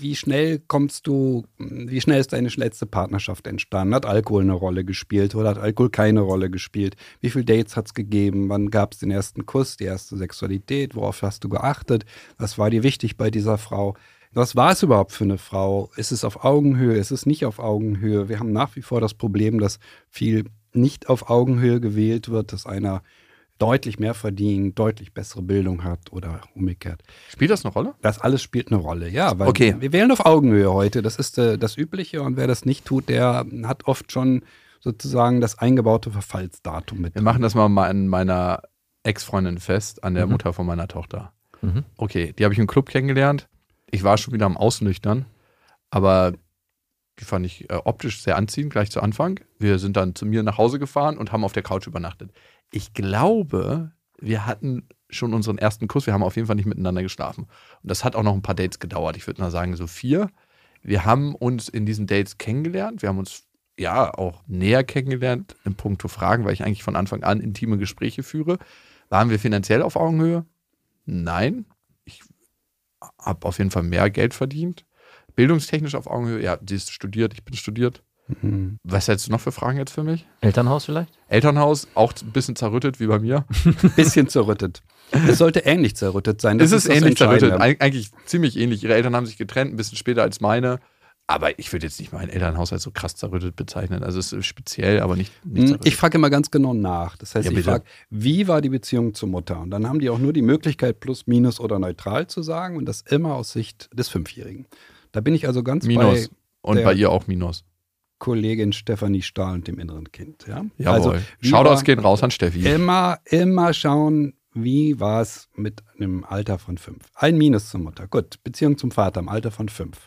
wie schnell kommst du, wie schnell ist deine letzte Partnerschaft entstanden? Hat Alkohol eine Rolle gespielt oder hat Alkohol keine Rolle gespielt? Wie viele Dates hat es gegeben? Wann gab es den ersten Kuss, die erste Sexualität? Worauf hast du geachtet? Was war dir wichtig bei dieser Frau? Was war es überhaupt für eine Frau? Ist es auf Augenhöhe? Ist es nicht auf Augenhöhe? Wir haben nach wie vor das Problem, dass viel nicht auf Augenhöhe gewählt wird, dass einer deutlich mehr verdient, deutlich bessere Bildung hat oder umgekehrt. Spielt das eine Rolle? Das alles spielt eine Rolle, ja. Weil Okay. Wir wählen auf Augenhöhe heute. Das ist äh, das Übliche. Und wer das nicht tut, der hat oft schon sozusagen das eingebaute Verfallsdatum mit. Wir machen das mal mal an meiner Ex-Freundin fest, an Mhm. der Mutter von meiner Tochter. Mhm. Okay, die habe ich im Club kennengelernt. Ich war schon wieder am Ausnüchtern, aber die fand ich äh, optisch sehr anziehend, gleich zu Anfang. Wir sind dann zu mir nach Hause gefahren und haben auf der Couch übernachtet. Ich glaube, wir hatten schon unseren ersten Kuss. Wir haben auf jeden Fall nicht miteinander geschlafen. Und das hat auch noch ein paar Dates gedauert. Ich würde mal sagen, so vier. Wir haben uns in diesen Dates kennengelernt. Wir haben uns ja auch näher kennengelernt in puncto Fragen, weil ich eigentlich von Anfang an intime Gespräche führe. Waren wir finanziell auf Augenhöhe? Nein. Ich habe auf jeden Fall mehr Geld verdient. Bildungstechnisch auf Augenhöhe, ja, sie ist studiert, ich bin studiert. Mhm. Was hättest du noch für Fragen jetzt für mich? Elternhaus vielleicht? Elternhaus, auch ein bisschen zerrüttet wie bei mir. Bisschen zerrüttet. Es sollte ähnlich zerrüttet sein. Es ist das ähnlich zerrüttet, eigentlich ziemlich ähnlich. Ihre Eltern haben sich getrennt, ein bisschen später als meine. Aber ich würde jetzt nicht mein Elternhaus als so krass zerrüttet bezeichnen. Also es ist speziell, aber nicht, nicht Hm. Ich frage immer ganz genau nach. Das heißt, Ja, ich frage, wie war die Beziehung zur Mutter? Und dann haben die auch nur die Möglichkeit, plus, minus oder neutral zu sagen und das immer aus Sicht des Fünfjährigen. Da bin ich also ganz Minus. bei Und bei ihr auch Minus. Kollegin Stefanie Stahl und dem inneren Kind. Ja? Jawohl. Also, Shoutouts gehen raus an Steffi. Immer, immer schauen, wie war es mit einem Alter von fünf. Ein Minus zur Mutter. Gut. Beziehung zum Vater im Alter von fünf.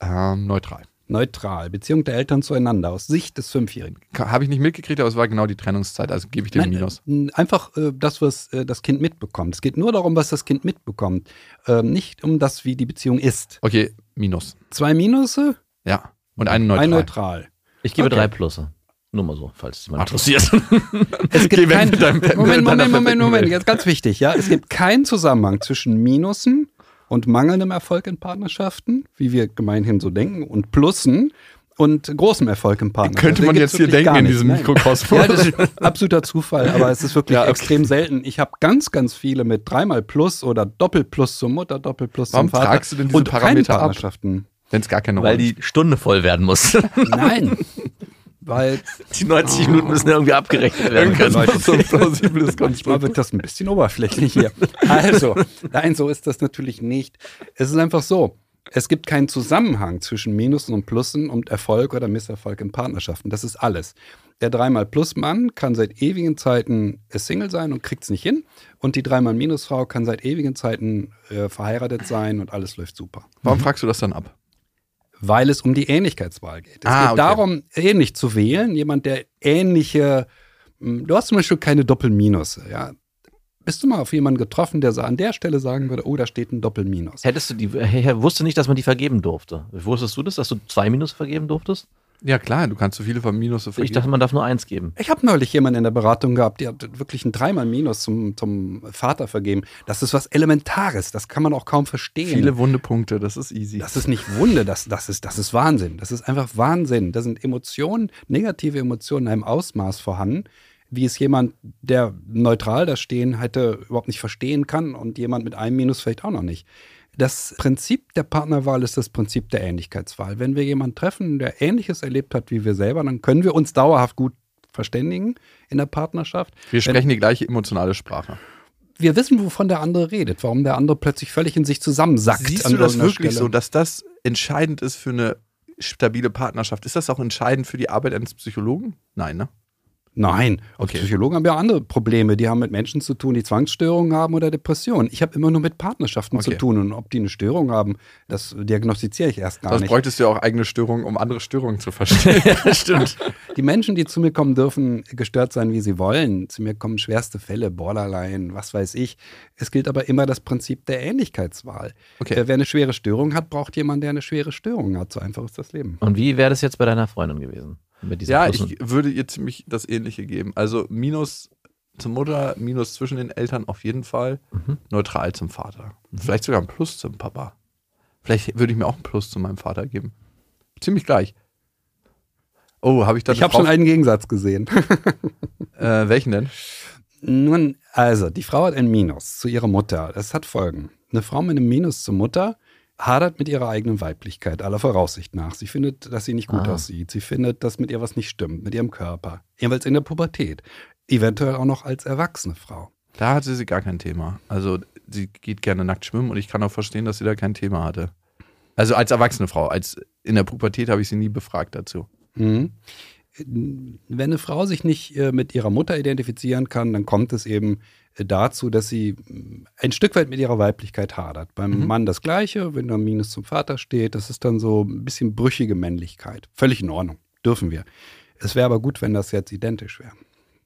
Ähm, neutral. Neutral. Beziehung der Eltern zueinander aus Sicht des Fünfjährigen. Habe ich nicht mitgekriegt, aber es war genau die Trennungszeit, also gebe ich dir ein Minus. äh, einfach äh, das, was äh, das Kind mitbekommt. Es geht nur darum, was das Kind mitbekommt. Ähm, nicht um das, wie die Beziehung ist. Okay, Minus. Zwei Minusse, Ja. Und einen neutral. ein Neutral. Ich gebe Okay. drei Plusse. Nur mal so, falls es jemand interessiert. [LAUGHS] Es gibt kein, mit deinem- mit Moment, Moment, Moment, Moment, jetzt ganz wichtig, ja. Es gibt keinen Zusammenhang zwischen Minusen und mangelndem Erfolg in Partnerschaften, wie wir gemeinhin so denken, und Plussen, und großem Erfolg im Partner. Könnte man jetzt hier denken in diesem Mikrokosmos. Ja, das ist absoluter Zufall, aber es ist wirklich Ja, okay. extrem selten. Ich habe ganz, ganz viele mit dreimal Plus oder Doppelplus zur Mutter, Doppelplus Warum zum Vater. fragst du denn diese und keine Parameter? Partnerschaften. Wenn es gar keine Weil Rolle die Stunde voll werden muss. Nein, [LAUGHS] weil [LAUGHS] Die 90 Minuten müssen irgendwie abgerechnet werden können. So ein plausibles [LAUGHS] Manchmal Konstrukt. wird das ein bisschen oberflächlich hier. Also, nein, so ist das natürlich nicht. Es ist einfach so. Es gibt keinen Zusammenhang zwischen Minusen und Plussen und Erfolg oder Misserfolg in Partnerschaften. Das ist alles. Der dreimal Plus-Mann kann seit ewigen Zeiten Single sein und kriegt es nicht hin. Und die dreimal Minusfrau kann seit ewigen Zeiten äh, verheiratet sein und alles läuft super. Warum fragst du das dann ab? Weil es um die Ähnlichkeitswahl geht. Es Ah, geht okay. darum, ähnlich zu wählen. Jemand, der ähnliche, mh, du hast zum Beispiel keine Doppelminus. Ja? Bist du mal auf jemanden getroffen, der so an der Stelle sagen würde, oh, da steht ein Doppelminus? Hättest du die, er wusste nicht, dass man die vergeben durfte. Wusstest du das, dass du zwei Minus vergeben durftest? Ja, klar, du kannst so viele von Minus Ich dachte, man darf nur eins geben. Ich habe neulich jemanden in der Beratung gehabt, der hat wirklich ein dreimal Minus zum, zum Vater vergeben. Das ist was Elementares, das kann man auch kaum verstehen. viele wunde Punkte, das ist easy. Das ist nicht Wunde, das, das, ist, das ist Wahnsinn. Das ist einfach Wahnsinn. Da sind Emotionen, negative Emotionen in einem Ausmaß vorhanden, wie es jemand, der neutral da stehen hätte, überhaupt nicht verstehen kann und jemand mit einem Minus vielleicht auch noch nicht. Das Prinzip der Partnerwahl ist das Prinzip der Ähnlichkeitswahl. Wenn wir jemanden treffen, der Ähnliches erlebt hat wie wir selber, dann können wir uns dauerhaft gut verständigen in der Partnerschaft. Wir sprechen die gleiche emotionale Sprache. Wir wissen, wovon der andere redet, warum der andere plötzlich völlig in sich zusammensackt. Siehst du das wirklich Stelle. so, dass das entscheidend ist für eine stabile Partnerschaft? Ist das auch entscheidend für die Arbeit eines Psychologen? Nein, ne? Nein, okay. Okay. Psychologen haben ja andere Probleme. Die haben mit Menschen zu tun, die Zwangsstörungen haben oder Depressionen. Ich habe immer nur mit Partnerschaften zu Okay. tun. Und ob die eine Störung haben, das diagnostiziere ich erst gar Das nicht. bräuchtest du ja auch eigene Störungen, um andere Störungen zu verstehen. [LAUGHS] Stimmt. Die Menschen, die zu mir kommen, dürfen gestört sein, wie sie wollen. Zu mir kommen schwerste Fälle, Borderline, was weiß ich. Es gilt aber immer das Prinzip der Ähnlichkeitswahl. Okay. Wer eine schwere Störung hat, braucht jemanden, der eine schwere Störung hat. So einfach ist das Leben. Und wie wäre das jetzt bei deiner Freundin gewesen? Ja, Plussen? ich würde ihr ziemlich das Ähnliche geben. Also Minus zur Mutter, Minus zwischen den Eltern auf jeden Fall, Mhm. neutral zum Vater. Vielleicht sogar ein Plus zum Papa. Vielleicht würde ich mir auch ein Plus zu meinem Vater geben. Ziemlich gleich. Oh, habe ich da Ich habe schon einen Gegensatz gesehen. [LAUGHS] Äh, welchen denn? Nun, also, die Frau hat ein Minus zu ihrer Mutter. Das hat Folgen. Eine Frau mit einem Minus zur Mutter hadert mit ihrer eigenen Weiblichkeit, aller Voraussicht nach. Sie findet, dass sie nicht gut Ah. aussieht. Sie findet, dass mit ihr was nicht stimmt, mit ihrem Körper. Jeweils in der Pubertät. Eventuell auch noch als erwachsene Frau. Da hatte sie gar kein Thema. Also sie geht gerne nackt schwimmen und ich kann auch verstehen, dass sie da kein Thema hatte. Also als erwachsene Frau, als in der Pubertät habe ich sie nie befragt dazu. Mhm. Wenn eine Frau sich nicht äh, mit ihrer Mutter identifizieren kann, dann kommt es eben dazu, dass sie mh, ein Stück weit mit ihrer Weiblichkeit hadert. Beim Mhm. Mann das Gleiche, wenn da Minus zum Vater steht, das ist dann so ein bisschen brüchige Männlichkeit. Völlig in Ordnung, dürfen wir. Es wäre aber gut, wenn das jetzt identisch wäre.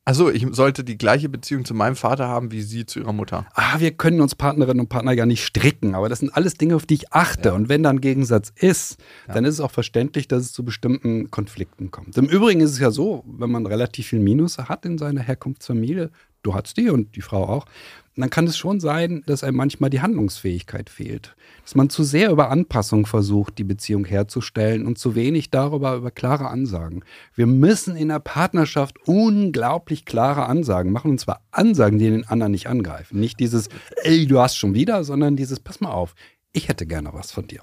Also ich sollte die gleiche Beziehung zu meinem Vater haben wie sie zu ihrer Mutter. Ah, wir können uns Partnerinnen und Partner ja nicht stricken, aber das sind alles Dinge, auf die ich achte. Und wenn da ein Gegensatz ist, dann ist es auch verständlich, dass es zu bestimmten Konflikten kommt. Im Übrigen ist es ja so, wenn man relativ viel Minus hat in seiner Herkunftsfamilie, du hast die und die Frau auch, dann kann es schon sein, dass einem manchmal die Handlungsfähigkeit fehlt. Dass man zu sehr über Anpassung versucht, die Beziehung herzustellen und zu wenig darüber über klare Ansagen. Wir müssen in der Partnerschaft unglaublich klare Ansagen machen. Und zwar Ansagen, die den anderen nicht angreifen. Nicht dieses, ey, du hast schon wieder, sondern dieses, pass mal auf, ich hätte gerne was von dir.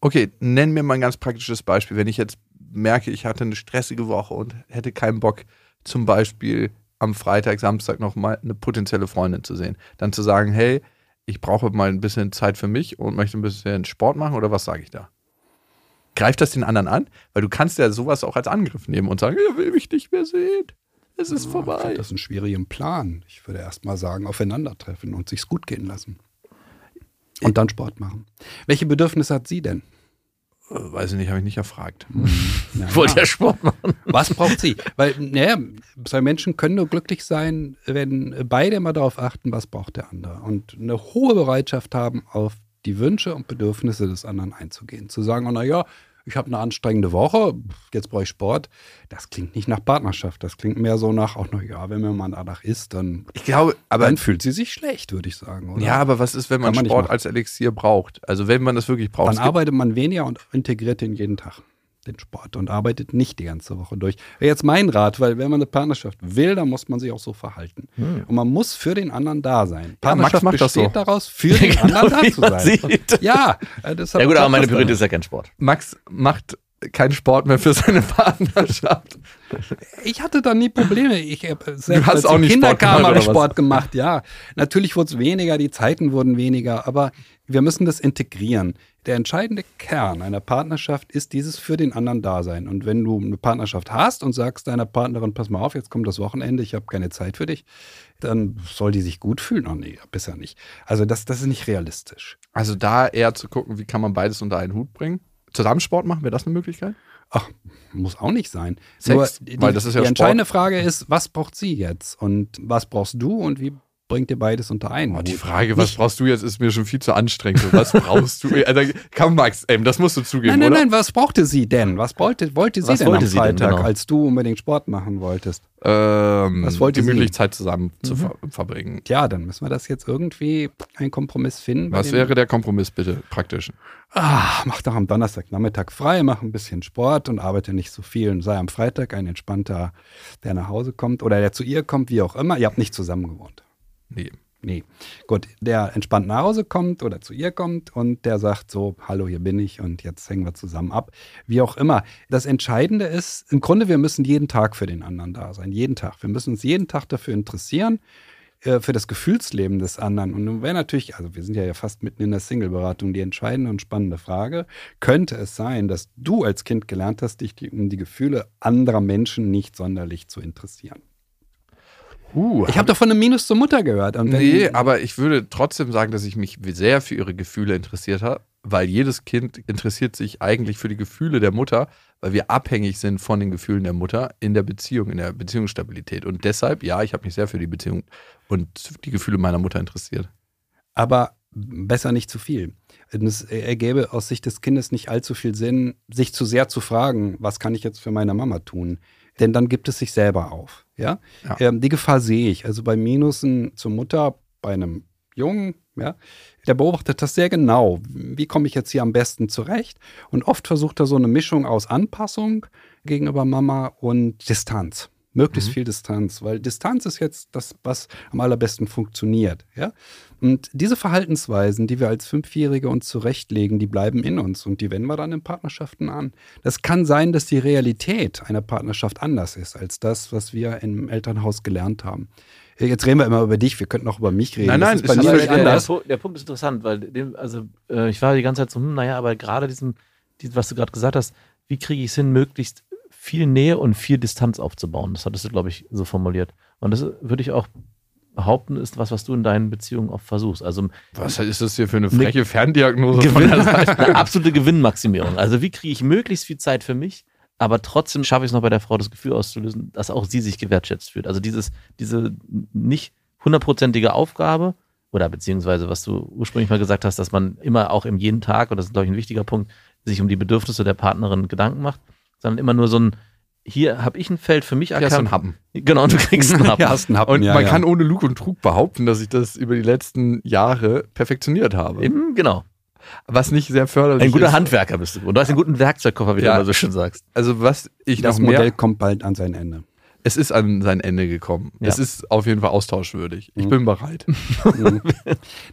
Okay, nenn mir mal ein ganz praktisches Beispiel. Wenn ich jetzt merke, ich hatte eine stressige Woche und hätte keinen Bock, zum Beispiel am Freitag, Samstag noch mal eine potenzielle Freundin zu sehen, dann zu sagen, hey, ich brauche mal ein bisschen Zeit für mich und möchte ein bisschen Sport machen oder was sage ich da? Greift das den anderen an? Weil du kannst ja sowas auch als Angriff nehmen und sagen, er will mich nicht mehr sehen. Es ist Ich vorbei. finde das einen schwierigen Plan. Ich würde erst mal sagen, aufeinandertreffen und sich's gut gehen lassen. Und dann Sport machen. Welche Bedürfnisse hat sie denn? Weiß ich nicht, habe ich nicht erfragt. Ja, Ich wollte ja Sport machen. Was braucht sie? Weil, naja, zwei Menschen können nur glücklich sein, wenn beide immer darauf achten, was braucht der andere. Und eine hohe Bereitschaft haben, auf die Wünsche und Bedürfnisse des anderen einzugehen. Zu sagen, oh, naja, ich habe eine anstrengende Woche, jetzt brauche ich Sport. Das klingt nicht nach Partnerschaft. Das klingt mehr so nach, auch na ja, wenn mir mal danach ist, dann, Ich glaube, aber dann fühlt sie sich schlecht, würde ich sagen. Oder? ja, aber was ist, wenn man, man Sport als Elixier braucht? Also wenn man das wirklich braucht. dann arbeitet man weniger und integriert den jeden Tag. Den Sport und arbeitet nicht die ganze Woche durch. Jetzt mein Rat, weil wenn man eine Partnerschaft will, dann muss man sich auch so verhalten. Hm. Und man muss für den anderen da sein. Ja, Max Partnerschaft macht das besteht so. daraus, für den [LAUGHS] Genau, anderen da zu sein. sieht. Ja, äh, deshalb Ja gut, aber meine das. Priorität ist ja kein Sport. Max macht keinen Sport mehr für seine [LAUGHS] Partnerschaft. Ich hatte da nie Probleme. Ich hab selbst hast als auch Kinder Sport habe ich was? Sport gemacht, ja. Natürlich wurde es weniger, die Zeiten wurden weniger, aber wir müssen das integrieren. Der entscheidende Kern einer Partnerschaft ist dieses für den anderen Dasein. Und wenn du eine Partnerschaft hast und sagst deiner Partnerin, pass mal auf, jetzt kommt das Wochenende, ich habe keine Zeit für dich, dann soll die sich gut fühlen. Oh nee, bisher nicht. Also das, das ist nicht realistisch. Also da eher zu gucken, wie kann man beides unter einen Hut bringen. Zusammen Sport machen, wäre das eine Möglichkeit? Ach, muss auch nicht sein. Sex, die, weil das ist ja die Sport. entscheidende Frage ist, was braucht sie jetzt und was brauchst du und wie bringt ihr beides unter einen? Oh, die? Frage, was Nicht- brauchst du jetzt, ist mir schon viel zu anstrengend. Was brauchst du? Also, komm, Max, ey, das musst du zugeben, Nein, nein, oder? nein, was brauchte sie denn? Was wollte, wollte sie Was denn wollte am sie denn, Freitag, genau? als du unbedingt Sport machen wolltest? Ähm, Was wollte gemütlich sie? Zeit zusammen zu ver verbringen. Tja, dann müssen wir das jetzt irgendwie einen Kompromiss finden. Was dem- wäre der Kompromiss bitte, praktisch? Ah, mach doch am Donnerstagnachmittag frei, mach ein bisschen Sport und arbeite nicht so viel und sei am Freitag ein entspannter, der nach Hause kommt oder der zu ihr kommt, wie auch immer. Ihr habt nicht zusammen gewohnt. Nee. Nee. Gut, der entspannt nach Hause kommt oder zu ihr kommt und der sagt so, hallo, hier bin ich und jetzt hängen wir zusammen ab. Wie auch immer. Das Entscheidende ist, im Grunde, wir müssen jeden Tag für den anderen da sein. Jeden Tag. Wir müssen uns jeden Tag dafür interessieren, äh, für das Gefühlsleben des anderen. Und nun wäre natürlich, also wir sind ja fast mitten in der Single-Beratung, die entscheidende und spannende Frage, könnte es sein, dass du als Kind gelernt hast, dich um die Gefühle anderer Menschen nicht sonderlich zu interessieren? Uh, Ich habe doch von einem Minus zur Mutter gehört. Und Nee, aber ich würde trotzdem sagen, dass ich mich sehr für ihre Gefühle interessiert habe, weil jedes Kind interessiert sich eigentlich für die Gefühle der Mutter, weil wir abhängig sind von den Gefühlen der Mutter in der Beziehung, in der Beziehungsstabilität. Und deshalb, ja, ich habe mich sehr für die Beziehung und die Gefühle meiner Mutter interessiert. aber besser nicht zu viel. Es ergäbe aus Sicht des Kindes nicht allzu viel Sinn, sich zu sehr zu fragen, was kann ich jetzt für meine Mama tun? Denn dann gibt es sich selber auf. Ja? Ja. Ähm, die Gefahr sehe ich. Also bei Minusen zur Mutter, bei einem Jungen, ja, der beobachtet das sehr genau. Wie komme ich jetzt hier am besten zurecht? Und oft versucht er so eine Mischung aus Anpassung gegenüber Mama und Distanz. Möglichst viel Distanz, weil Distanz ist jetzt das, was am allerbesten funktioniert. Ja? Und diese Verhaltensweisen, die wir als Fünfjährige uns zurechtlegen, die bleiben in uns und die wenden wir dann in Partnerschaften an. Das kann sein, dass die Realität einer Partnerschaft anders ist als das, was wir im Elternhaus gelernt haben. Jetzt reden wir immer über dich, wir könnten auch über mich reden. Nein, nein, das ist bei mir völlig nicht der, der, anders. Pu- der Punkt ist interessant, weil dem, also äh, ich war die ganze Zeit so, hm, naja, aber gerade diesen, diesen, was du gerade gesagt hast, wie kriege ich es hin, möglichst viel Nähe und viel Distanz aufzubauen? Das hattest du, glaube ich, so formuliert. Und das würde ich auch behaupten, ist was, was du in deinen Beziehungen oft versuchst. Also Was ist das hier für eine freche Ferndiagnose von Gewinn, [LAUGHS] eine absolute Gewinnmaximierung. Also wie kriege ich möglichst viel Zeit für mich, aber trotzdem schaffe ich es noch bei der Frau das Gefühl auszulösen, dass auch sie sich gewertschätzt fühlt. Also dieses, diese nicht hundertprozentige Aufgabe oder beziehungsweise was du ursprünglich mal gesagt hast, dass man immer auch im jeden Tag, und das ist glaube ich ein wichtiger Punkt, sich um die Bedürfnisse der Partnerin Gedanken macht, sondern immer nur so ein, hier habe ich ein Feld für mich Ja, so erkannt. ein Happen. Genau, und du [LAUGHS] kriegst einen Happen. Hast einen Happen, Und ja, man ja. kann ohne Lug und Trug behaupten, dass ich das über die letzten Jahre perfektioniert habe. Eben, genau. Was nicht sehr förderlich Ein guter ist. Handwerker bist du. Und du hast einen guten Werkzeugkoffer, wie Ja. du immer so schön sagst. Also was ich Das noch mehr, Modell kommt bald an sein Ende. es ist an sein Ende gekommen. Ja. Es ist auf jeden Fall austauschwürdig. Ich bin bereit. [LAUGHS] Mhm.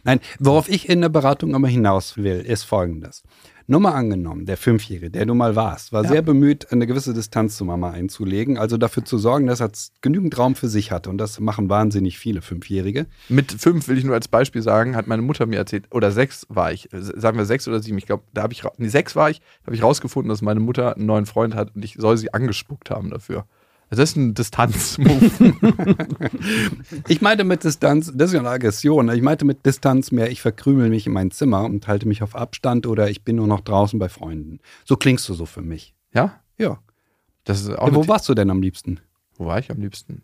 Nein, worauf ich in der Beratung immer hinaus will, ist folgendes. Nur mal angenommen, der Fünfjährige, der du mal warst, war sehr bemüht, eine gewisse Distanz zu Mama einzulegen, also dafür zu sorgen, dass er genügend Raum für sich hatte. Und das machen wahnsinnig viele Fünfjährige. Mit fünf will ich nur als Beispiel sagen, hat meine Mutter mir erzählt, oder sechs war ich, äh, sagen wir sechs oder sieben, ich glaube, da habe ich, nee, sechs war ich, habe ich rausgefunden, dass meine Mutter einen neuen Freund hat und ich soll sie angespuckt haben dafür. Also das ist ein Distanzmove. [LAUGHS] Ich meinte mit Distanz, das ist ja eine Aggression, ich meinte mit Distanz mehr, ich verkrümel mich in mein Zimmer und halte mich auf Abstand oder ich bin nur noch draußen bei Freunden. So klingst du so für mich. ja? Ja. Das ist auch ja wo warst du denn am liebsten? wo war ich am liebsten?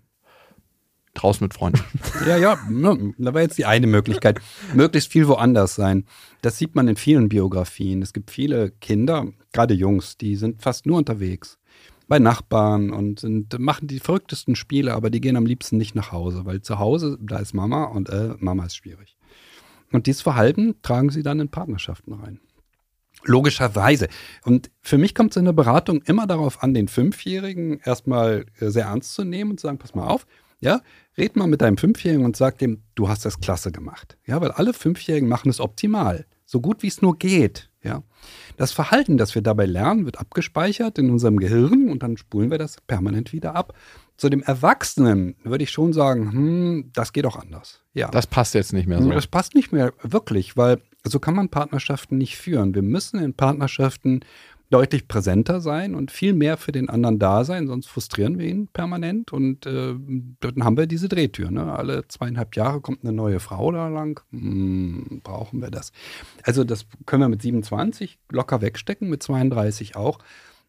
Draußen mit Freunden. [LAUGHS] Ja, ja, ne, da war jetzt die eine Möglichkeit. Möglichst viel woanders sein. Das sieht man in vielen Biografien. Es gibt viele Kinder, gerade Jungs, die sind fast nur unterwegs. Bei Nachbarn und sind, machen die verrücktesten Spiele, aber die gehen am liebsten nicht nach Hause, weil zu Hause, da ist Mama und äh, Mama ist schwierig. Und dieses Verhalten tragen sie dann in Partnerschaften rein. Logischerweise. Und für mich kommt es in der Beratung immer darauf an, den Fünfjährigen erstmal äh, sehr ernst zu nehmen und zu sagen, pass mal auf, ja, red mal mit deinem Fünfjährigen und sag dem, du hast das klasse gemacht. Ja, weil alle Fünfjährigen machen es optimal. So gut wie es nur geht. Ja. Das Verhalten, das wir dabei lernen, wird abgespeichert in unserem Gehirn und dann spulen wir das permanent wieder ab. Zu dem Erwachsenen würde ich schon sagen, hm, das geht auch anders. Ja. Das passt jetzt nicht mehr so. Das passt nicht mehr wirklich, weil so kann man Partnerschaften nicht führen. Wir müssen in Partnerschaften deutlich präsenter sein und viel mehr für den anderen da sein, sonst frustrieren wir ihn permanent und äh, dann haben wir diese Drehtür. Ne? Alle zweieinhalb Jahre kommt eine neue Frau da lang. Hm, brauchen wir das? Also das können wir mit 27 locker wegstecken, mit 32 auch.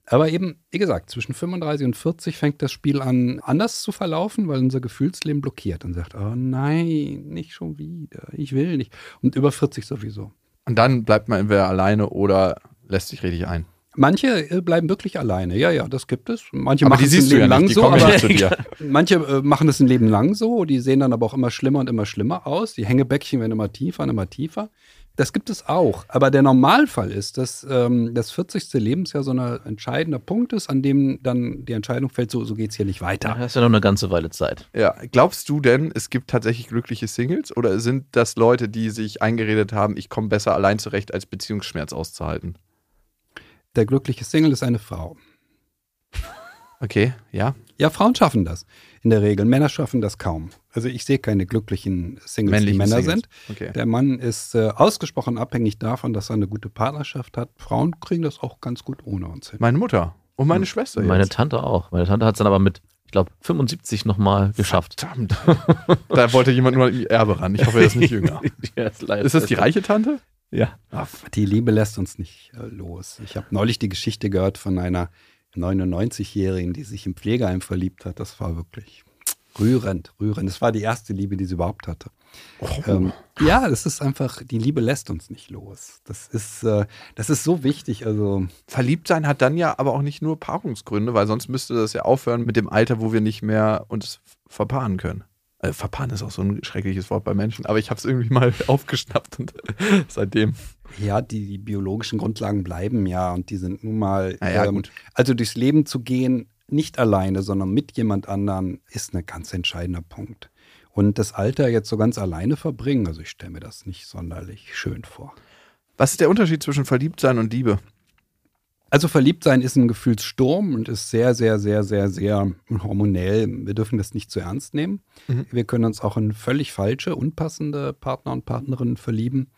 Aber eben, wie gesagt, zwischen 35 und 40 fängt das Spiel an, anders zu verlaufen, weil unser Gefühlsleben blockiert und sagt, oh nein, nicht schon wieder, ich will nicht. Und über 40 sowieso. Und dann bleibt man entweder alleine oder lässt sich richtig ein. Manche äh, bleiben wirklich alleine. Ja, ja, das gibt es. Manche Aber machen die es ein siehst du Leben ja lang nicht, die so. kommen ja Aber nicht zu dir. [LAUGHS] manche äh, machen es ein Leben lang so. Die sehen dann aber auch immer schlimmer und immer schlimmer aus. Die Hängebäckchen werden immer tiefer und immer tiefer. Das gibt es auch. Aber der Normalfall ist, dass ähm, das 40. Lebensjahr so ein entscheidender Punkt ist, an dem dann die Entscheidung fällt, so, so geht es hier nicht Da weiter. hast du ja noch eine ganze Weile Zeit. Ja, glaubst du denn, es gibt tatsächlich glückliche Singles oder sind das Leute, die sich eingeredet haben, ich komme besser allein zurecht, als Beziehungsschmerz auszuhalten? Der glückliche Single ist eine Frau. Okay, ja. Ja, Frauen schaffen das in der Regel. Männer schaffen das kaum. Also ich sehe keine glücklichen Singles, Männliche die Männer Singles. sind. Okay. Der Mann ist äh, ausgesprochen abhängig davon, dass er eine gute Partnerschaft hat. Frauen kriegen das auch ganz gut ohne uns hin. Meine Mutter und meine Schwester. Meine jetzt. Tante auch. Meine Tante hat es dann aber mit, ich glaube, 75 nochmal geschafft. Verdammt. [LAUGHS] da wollte jemand nur an ihr Erbe ran. Ich hoffe, er ist nicht jünger. [LAUGHS] Ja, ist, Ist das die reiche Tante? Ja. Die Liebe lässt uns nicht äh, los. Ich habe neulich die Geschichte gehört von einer 99-Jährigen, die sich im Pflegeheim verliebt hat. Das war wirklich rührend, rührend. Das war die erste Liebe, die sie überhaupt hatte. Ähm, ja, das ist einfach, die Liebe lässt uns nicht los. Das ist, äh, das ist so wichtig. Also, Verliebt sein hat dann ja aber auch nicht nur Paarungsgründe, weil sonst müsste das ja aufhören mit dem Alter, wo wir nicht mehr uns verpaaren können. Äh, verpaaren ist auch so ein schreckliches Wort bei Menschen, aber ich habe es irgendwie mal [LAUGHS] aufgeschnappt und [LAUGHS] seitdem. ja, die, die biologischen Grundlagen bleiben ja und die sind nun mal. Ja, gut. Also durchs Leben zu gehen, nicht alleine, sondern mit jemand anderem, ist ein ganz entscheidender Punkt. Und das Alter jetzt so ganz alleine verbringen, also ich stelle mir das nicht sonderlich schön vor. Was ist der Unterschied zwischen Verliebtsein und Liebe? Also verliebt sein ist ein Gefühlssturm und ist sehr, sehr, sehr, sehr, sehr hormonell. Wir dürfen das nicht zu ernst nehmen. Mhm. Wir können uns auch in völlig falsche, unpassende Partner und Partnerinnen verlieben.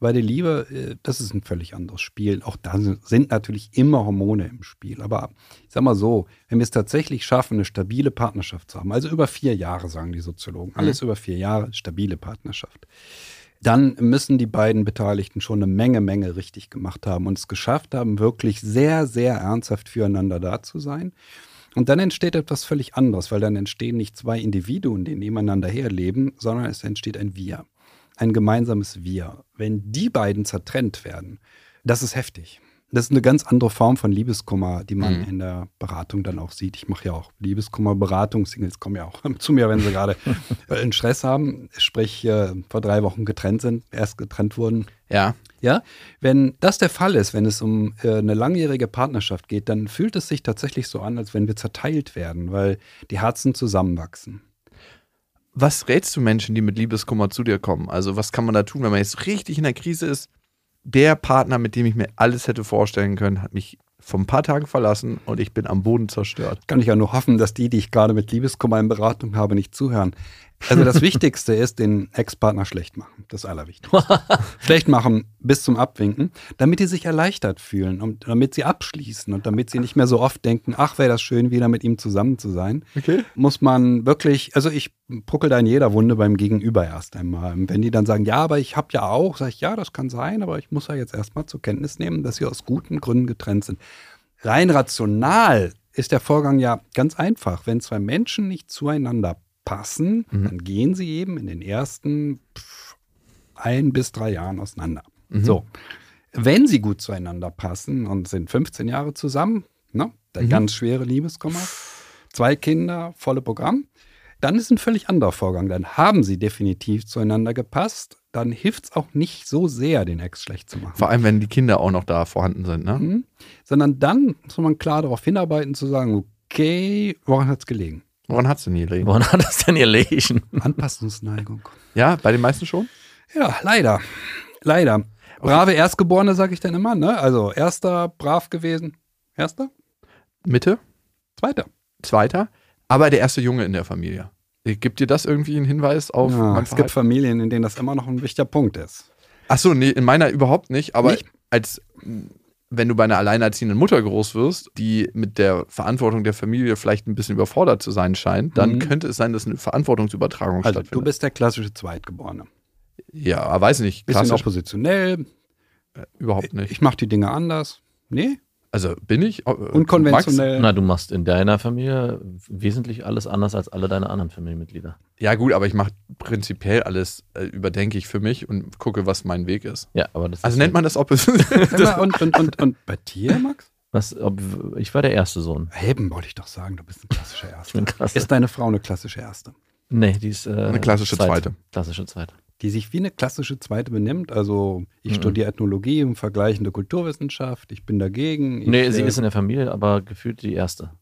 Bei der Liebe, äh, das ist ein völlig anderes Spiel. Auch da sind natürlich immer Hormone im Spiel. Aber ich sag mal so, wenn wir es tatsächlich schaffen, eine stabile Partnerschaft zu haben, also über vier Jahre, sagen die Soziologen, alles über vier Jahre, stabile Partnerschaft, dann müssen die beiden Beteiligten schon eine Menge, Menge richtig gemacht haben und es geschafft haben, wirklich sehr, sehr ernsthaft füreinander da zu sein. Und dann entsteht etwas völlig anderes, weil dann entstehen nicht zwei Individuen, die nebeneinander herleben, sondern es entsteht ein Wir, ein gemeinsames Wir. Wenn die beiden zertrennt werden, das ist heftig. Das ist eine ganz andere Form von Liebeskummer, die man Mhm. in der Beratung dann auch sieht. Ich mache ja auch Liebeskummer-Beratung. Singles kommen ja auch [LAUGHS] zu mir, wenn sie gerade äh, einen Stress haben, sprich äh, vor drei Wochen getrennt sind, erst getrennt wurden. Ja. Ja, wenn das der Fall ist, wenn es um äh, eine langjährige Partnerschaft geht, dann fühlt es sich tatsächlich so an, als wenn wir zerteilt werden, weil die Herzen zusammenwachsen. Was rätst du Menschen, die mit Liebeskummer zu dir kommen? Also, was kann man da tun, wenn man jetzt richtig in der Krise ist? Der Partner, mit dem ich mir alles hätte vorstellen können, hat mich vor ein paar Tagen verlassen und ich bin am Boden zerstört. Kann ich ja nur hoffen, dass die, die ich gerade mit Liebeskummer in Beratung habe, nicht zuhören. Also das [LAUGHS] Wichtigste ist, den Ex-Partner schlecht machen. Das Allerwichtigste. [LAUGHS] schlecht machen bis zum Abwinken, damit die sich erleichtert fühlen und damit sie abschließen und damit sie nicht mehr so oft denken, ach, wäre das schön, wieder mit ihm zusammen zu sein. Okay. muss man wirklich, also ich puckel da in jeder Wunde beim Gegenüber erst einmal. Wenn die dann sagen, ja, aber ich habe ja auch, sage ich, ja, das kann sein, aber ich muss ja jetzt erstmal zur Kenntnis nehmen, dass sie aus guten Gründen getrennt sind. Rein rational ist der Vorgang ja ganz einfach. Wenn zwei Menschen nicht zueinander passen, dann gehen sie eben in den ersten pff, ein bis drei Jahren auseinander. So. Wenn sie gut zueinander passen und sind 15 Jahre zusammen, ne, der ganz schwere Liebeskummer, zwei Kinder, volle Programm, dann ist ein völlig anderer Vorgang. Dann haben sie definitiv zueinander gepasst. Dann hilft es auch nicht so sehr, den Ex schlecht zu machen. Vor allem, wenn die Kinder auch noch da vorhanden sind, ne? Mhm. Sondern dann muss man klar darauf hinarbeiten, zu sagen, okay, woran hat es gelegen? Woran hat's denn hier gelegen? Woran hat das denn ihr Legen? [LAUGHS] Anpassungsneigung. Ja, bei den meisten schon? Ja, leider. Leider. Brave Erstgeborene, sage ich dann immer, ne? Also erster, brav gewesen. Erster? Mitte? Zweiter. Zweiter? Aber der erste Junge in der Familie. Gibt dir das irgendwie einen Hinweis auf Ja, es gibt? Familien, in denen das immer noch ein wichtiger Punkt ist. Achso, nee, in meiner überhaupt nicht. Aber Nicht? als wenn du bei einer alleinerziehenden Mutter groß wirst, die mit der Verantwortung der Familie vielleicht ein bisschen überfordert zu sein scheint, dann Mhm. könnte es sein, dass eine Verantwortungsübertragung Also du stattfindet. bist der klassische Zweitgeborene. ja, weiß nicht. Bisschen Klassisch oppositionell, überhaupt nicht. ich mache die Dinge anders. Nee, Also bin ich. äh, unkonventionell. Na, du machst in deiner Familie wesentlich alles anders als alle deine anderen Familienmitglieder. Ja, gut, aber ich mache prinzipiell alles, äh, überdenke ich für mich und gucke, was mein Weg ist. Ja, aber das Also ist nennt man das Opposition. [LAUGHS] Und, und, und, und bei dir, Max? was, ob, ich war der erste Sohn. Heben wollte ich doch sagen, du bist ein klassischer [LAUGHS] Ich Erster. bin krass. Ist deine Frau eine klassische Erste? Nee, die ist äh, Eine klassische zweite. Klassische zweite. Die sich wie eine klassische Zweite benimmt? Also ich Mhm. studiere Ethnologie und vergleichende Kulturwissenschaft, ich bin dagegen. Ich, Nee, sie äh, ist in der Familie, aber gefühlt die erste.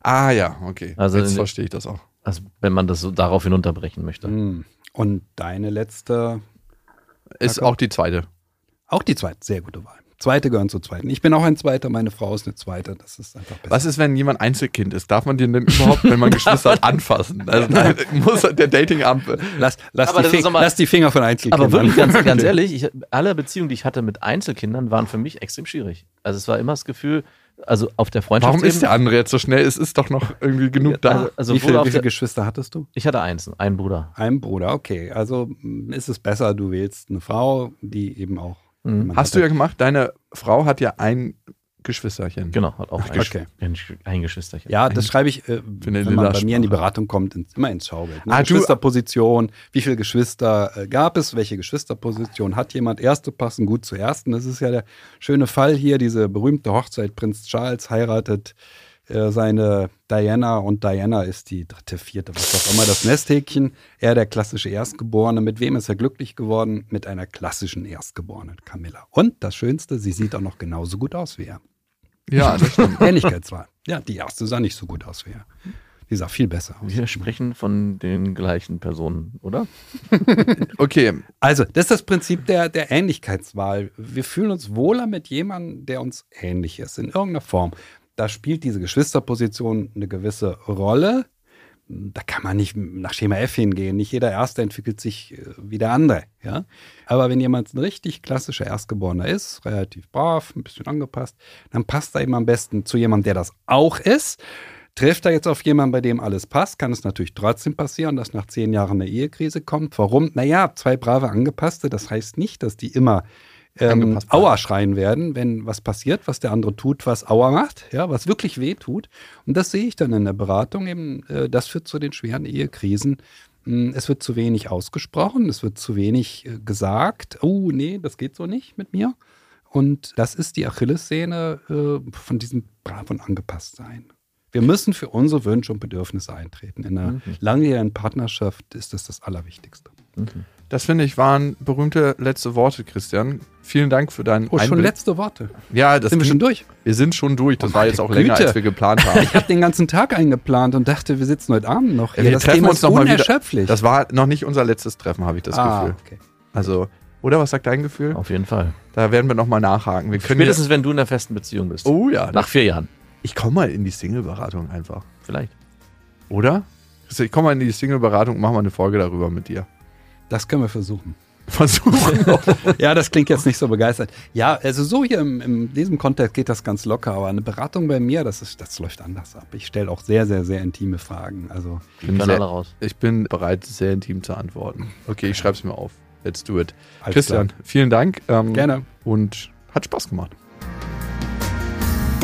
ah ja, okay. Also Jetzt in- verstehe ich das auch. Also wenn man das so darauf hinunterbrechen möchte. hm. Und deine letzte, Ist Jakob? auch die zweite. auch die zweite, sehr gute Wahl. Zweite gehören zur zweiten. Ich bin auch ein Zweiter, meine Frau ist eine Zweite. Das ist einfach besser. Was ist, wenn jemand Einzelkind ist? Darf man den denn überhaupt, wenn man [LAUGHS] Geschwister hat, anfassen? Also, nein, muss der Datingamt. Lass, lass, lass die Finger von Einzelkindern. Aber wirklich, ganz, [LAUGHS] ganz ehrlich, ich, alle Beziehungen, die ich hatte mit Einzelkindern, waren für mich extrem schwierig. Also es war immer das Gefühl, also auf der Warum Freundschaftsebene. ist der andere jetzt so schnell? Es ist doch noch irgendwie genug da. Also, also wie viele auf wie viel der, Geschwister hattest du? ich hatte eins, einen Bruder. Ein Bruder, okay. Also ist es besser, du wählst eine Frau, die eben auch. Mhm. Hast du ja gemacht, deine Frau hat ja ein Geschwisterchen. Genau, hat auch ein, okay. ein, ein Geschwisterchen. Ja, das schreibe ich, äh, wenn man bei mir in die Beratung kommt, ins, immer ins Schaubild. Ne? Ah, Geschwisterposition, wie viele Geschwister äh, gab es, welche Geschwisterposition hat jemand? Erste passen gut zur ersten. Das ist ja der schöne Fall hier, diese berühmte Hochzeit. Prinz Charles heiratet äh, seine Diana und Diana ist die dritte, vierte, was auch immer, das Nesthäkchen. Er der klassische Erstgeborene. Mit wem ist er glücklich geworden? Mit einer klassischen Erstgeborenen, Camilla. Und das Schönste, sie sieht auch noch genauso gut aus wie er. Ja, [LAUGHS] das stimmt. Ähnlichkeitswahl. Ja, die erste sah nicht so gut aus wie er. Die sah viel besser aus. Wir sprechen von den gleichen Personen, oder? [LAUGHS] Okay, Also, das ist das Prinzip der, der Ähnlichkeitswahl. Wir fühlen uns wohler mit jemandem, der uns ähnlich ist, in irgendeiner Form. Da spielt diese Geschwisterposition eine gewisse Rolle. Da kann man nicht nach Schema F hingehen. Nicht jeder Erste entwickelt sich äh, wie der andere. Ja? Aber wenn jemand ein richtig klassischer Erstgeborener ist, relativ brav, ein bisschen angepasst, dann passt er eben am besten zu jemandem, der das auch ist. Trifft er jetzt auf jemanden, bei dem alles passt, kann es natürlich trotzdem passieren, dass nach zehn Jahren eine Ehekrise kommt. Warum? Naja, zwei brave Angepasste, das heißt nicht, dass die immer ähm. Aua schreien werden, wenn was passiert, was der andere tut, was Aua macht, ja, was wirklich weh tut. Und das sehe ich dann in der Beratung eben, äh, das führt zu den schweren Ehekrisen. Mm, Es wird zu wenig ausgesprochen, es wird zu wenig äh, gesagt. Oh, nee, das geht so nicht mit mir. Und das ist die Achillessehne äh, von diesem brav und angepasst sein. Wir müssen für unsere Wünsche und Bedürfnisse eintreten. In einer langjährigen Partnerschaft ist das das Allerwichtigste. Das finde ich waren berühmte letzte Worte, Christian. Vielen Dank für deinen Oh, schon Einblick. letzte Worte. Ja, das Sind wir schon durch? Wir sind schon durch. Das Oh, war jetzt auch länger, Güte. als wir geplant [LAUGHS] haben. Ich habe den ganzen Tag eingeplant und dachte, wir sitzen heute Abend noch hier. wir das treffen Thema uns ist noch mal wieder. unerschöpflich. Das war noch nicht unser letztes Treffen, habe ich das ah, Gefühl. okay. Also, oder was sagt dein Gefühl? Auf jeden Fall. Da werden wir nochmal nachhaken. Wir können Spätestens, wenn du in einer festen Beziehung bist. oh ja, Nach vier Jahren. ich komme mal in die Single-Beratung einfach. Vielleicht. Oder? Ich komme mal in die Single-Beratung und mache mal eine Folge darüber mit dir. Das können wir versuchen. Versuchen. [LAUGHS] Ja, das klingt jetzt nicht so begeistert. Ja, also so hier im, in diesem Kontext geht das ganz locker, aber eine Beratung bei mir, das, ist, das läuft anders ab. Ich stelle auch sehr, sehr, sehr intime Fragen. Also Die Bin sehr- alle raus. ich bin bereit, sehr intim zu antworten. Okay, ich schreibe es mir auf. Let's do it. Alles Christian, vielen Dank. Ähm, Gerne. Und hat Spaß gemacht.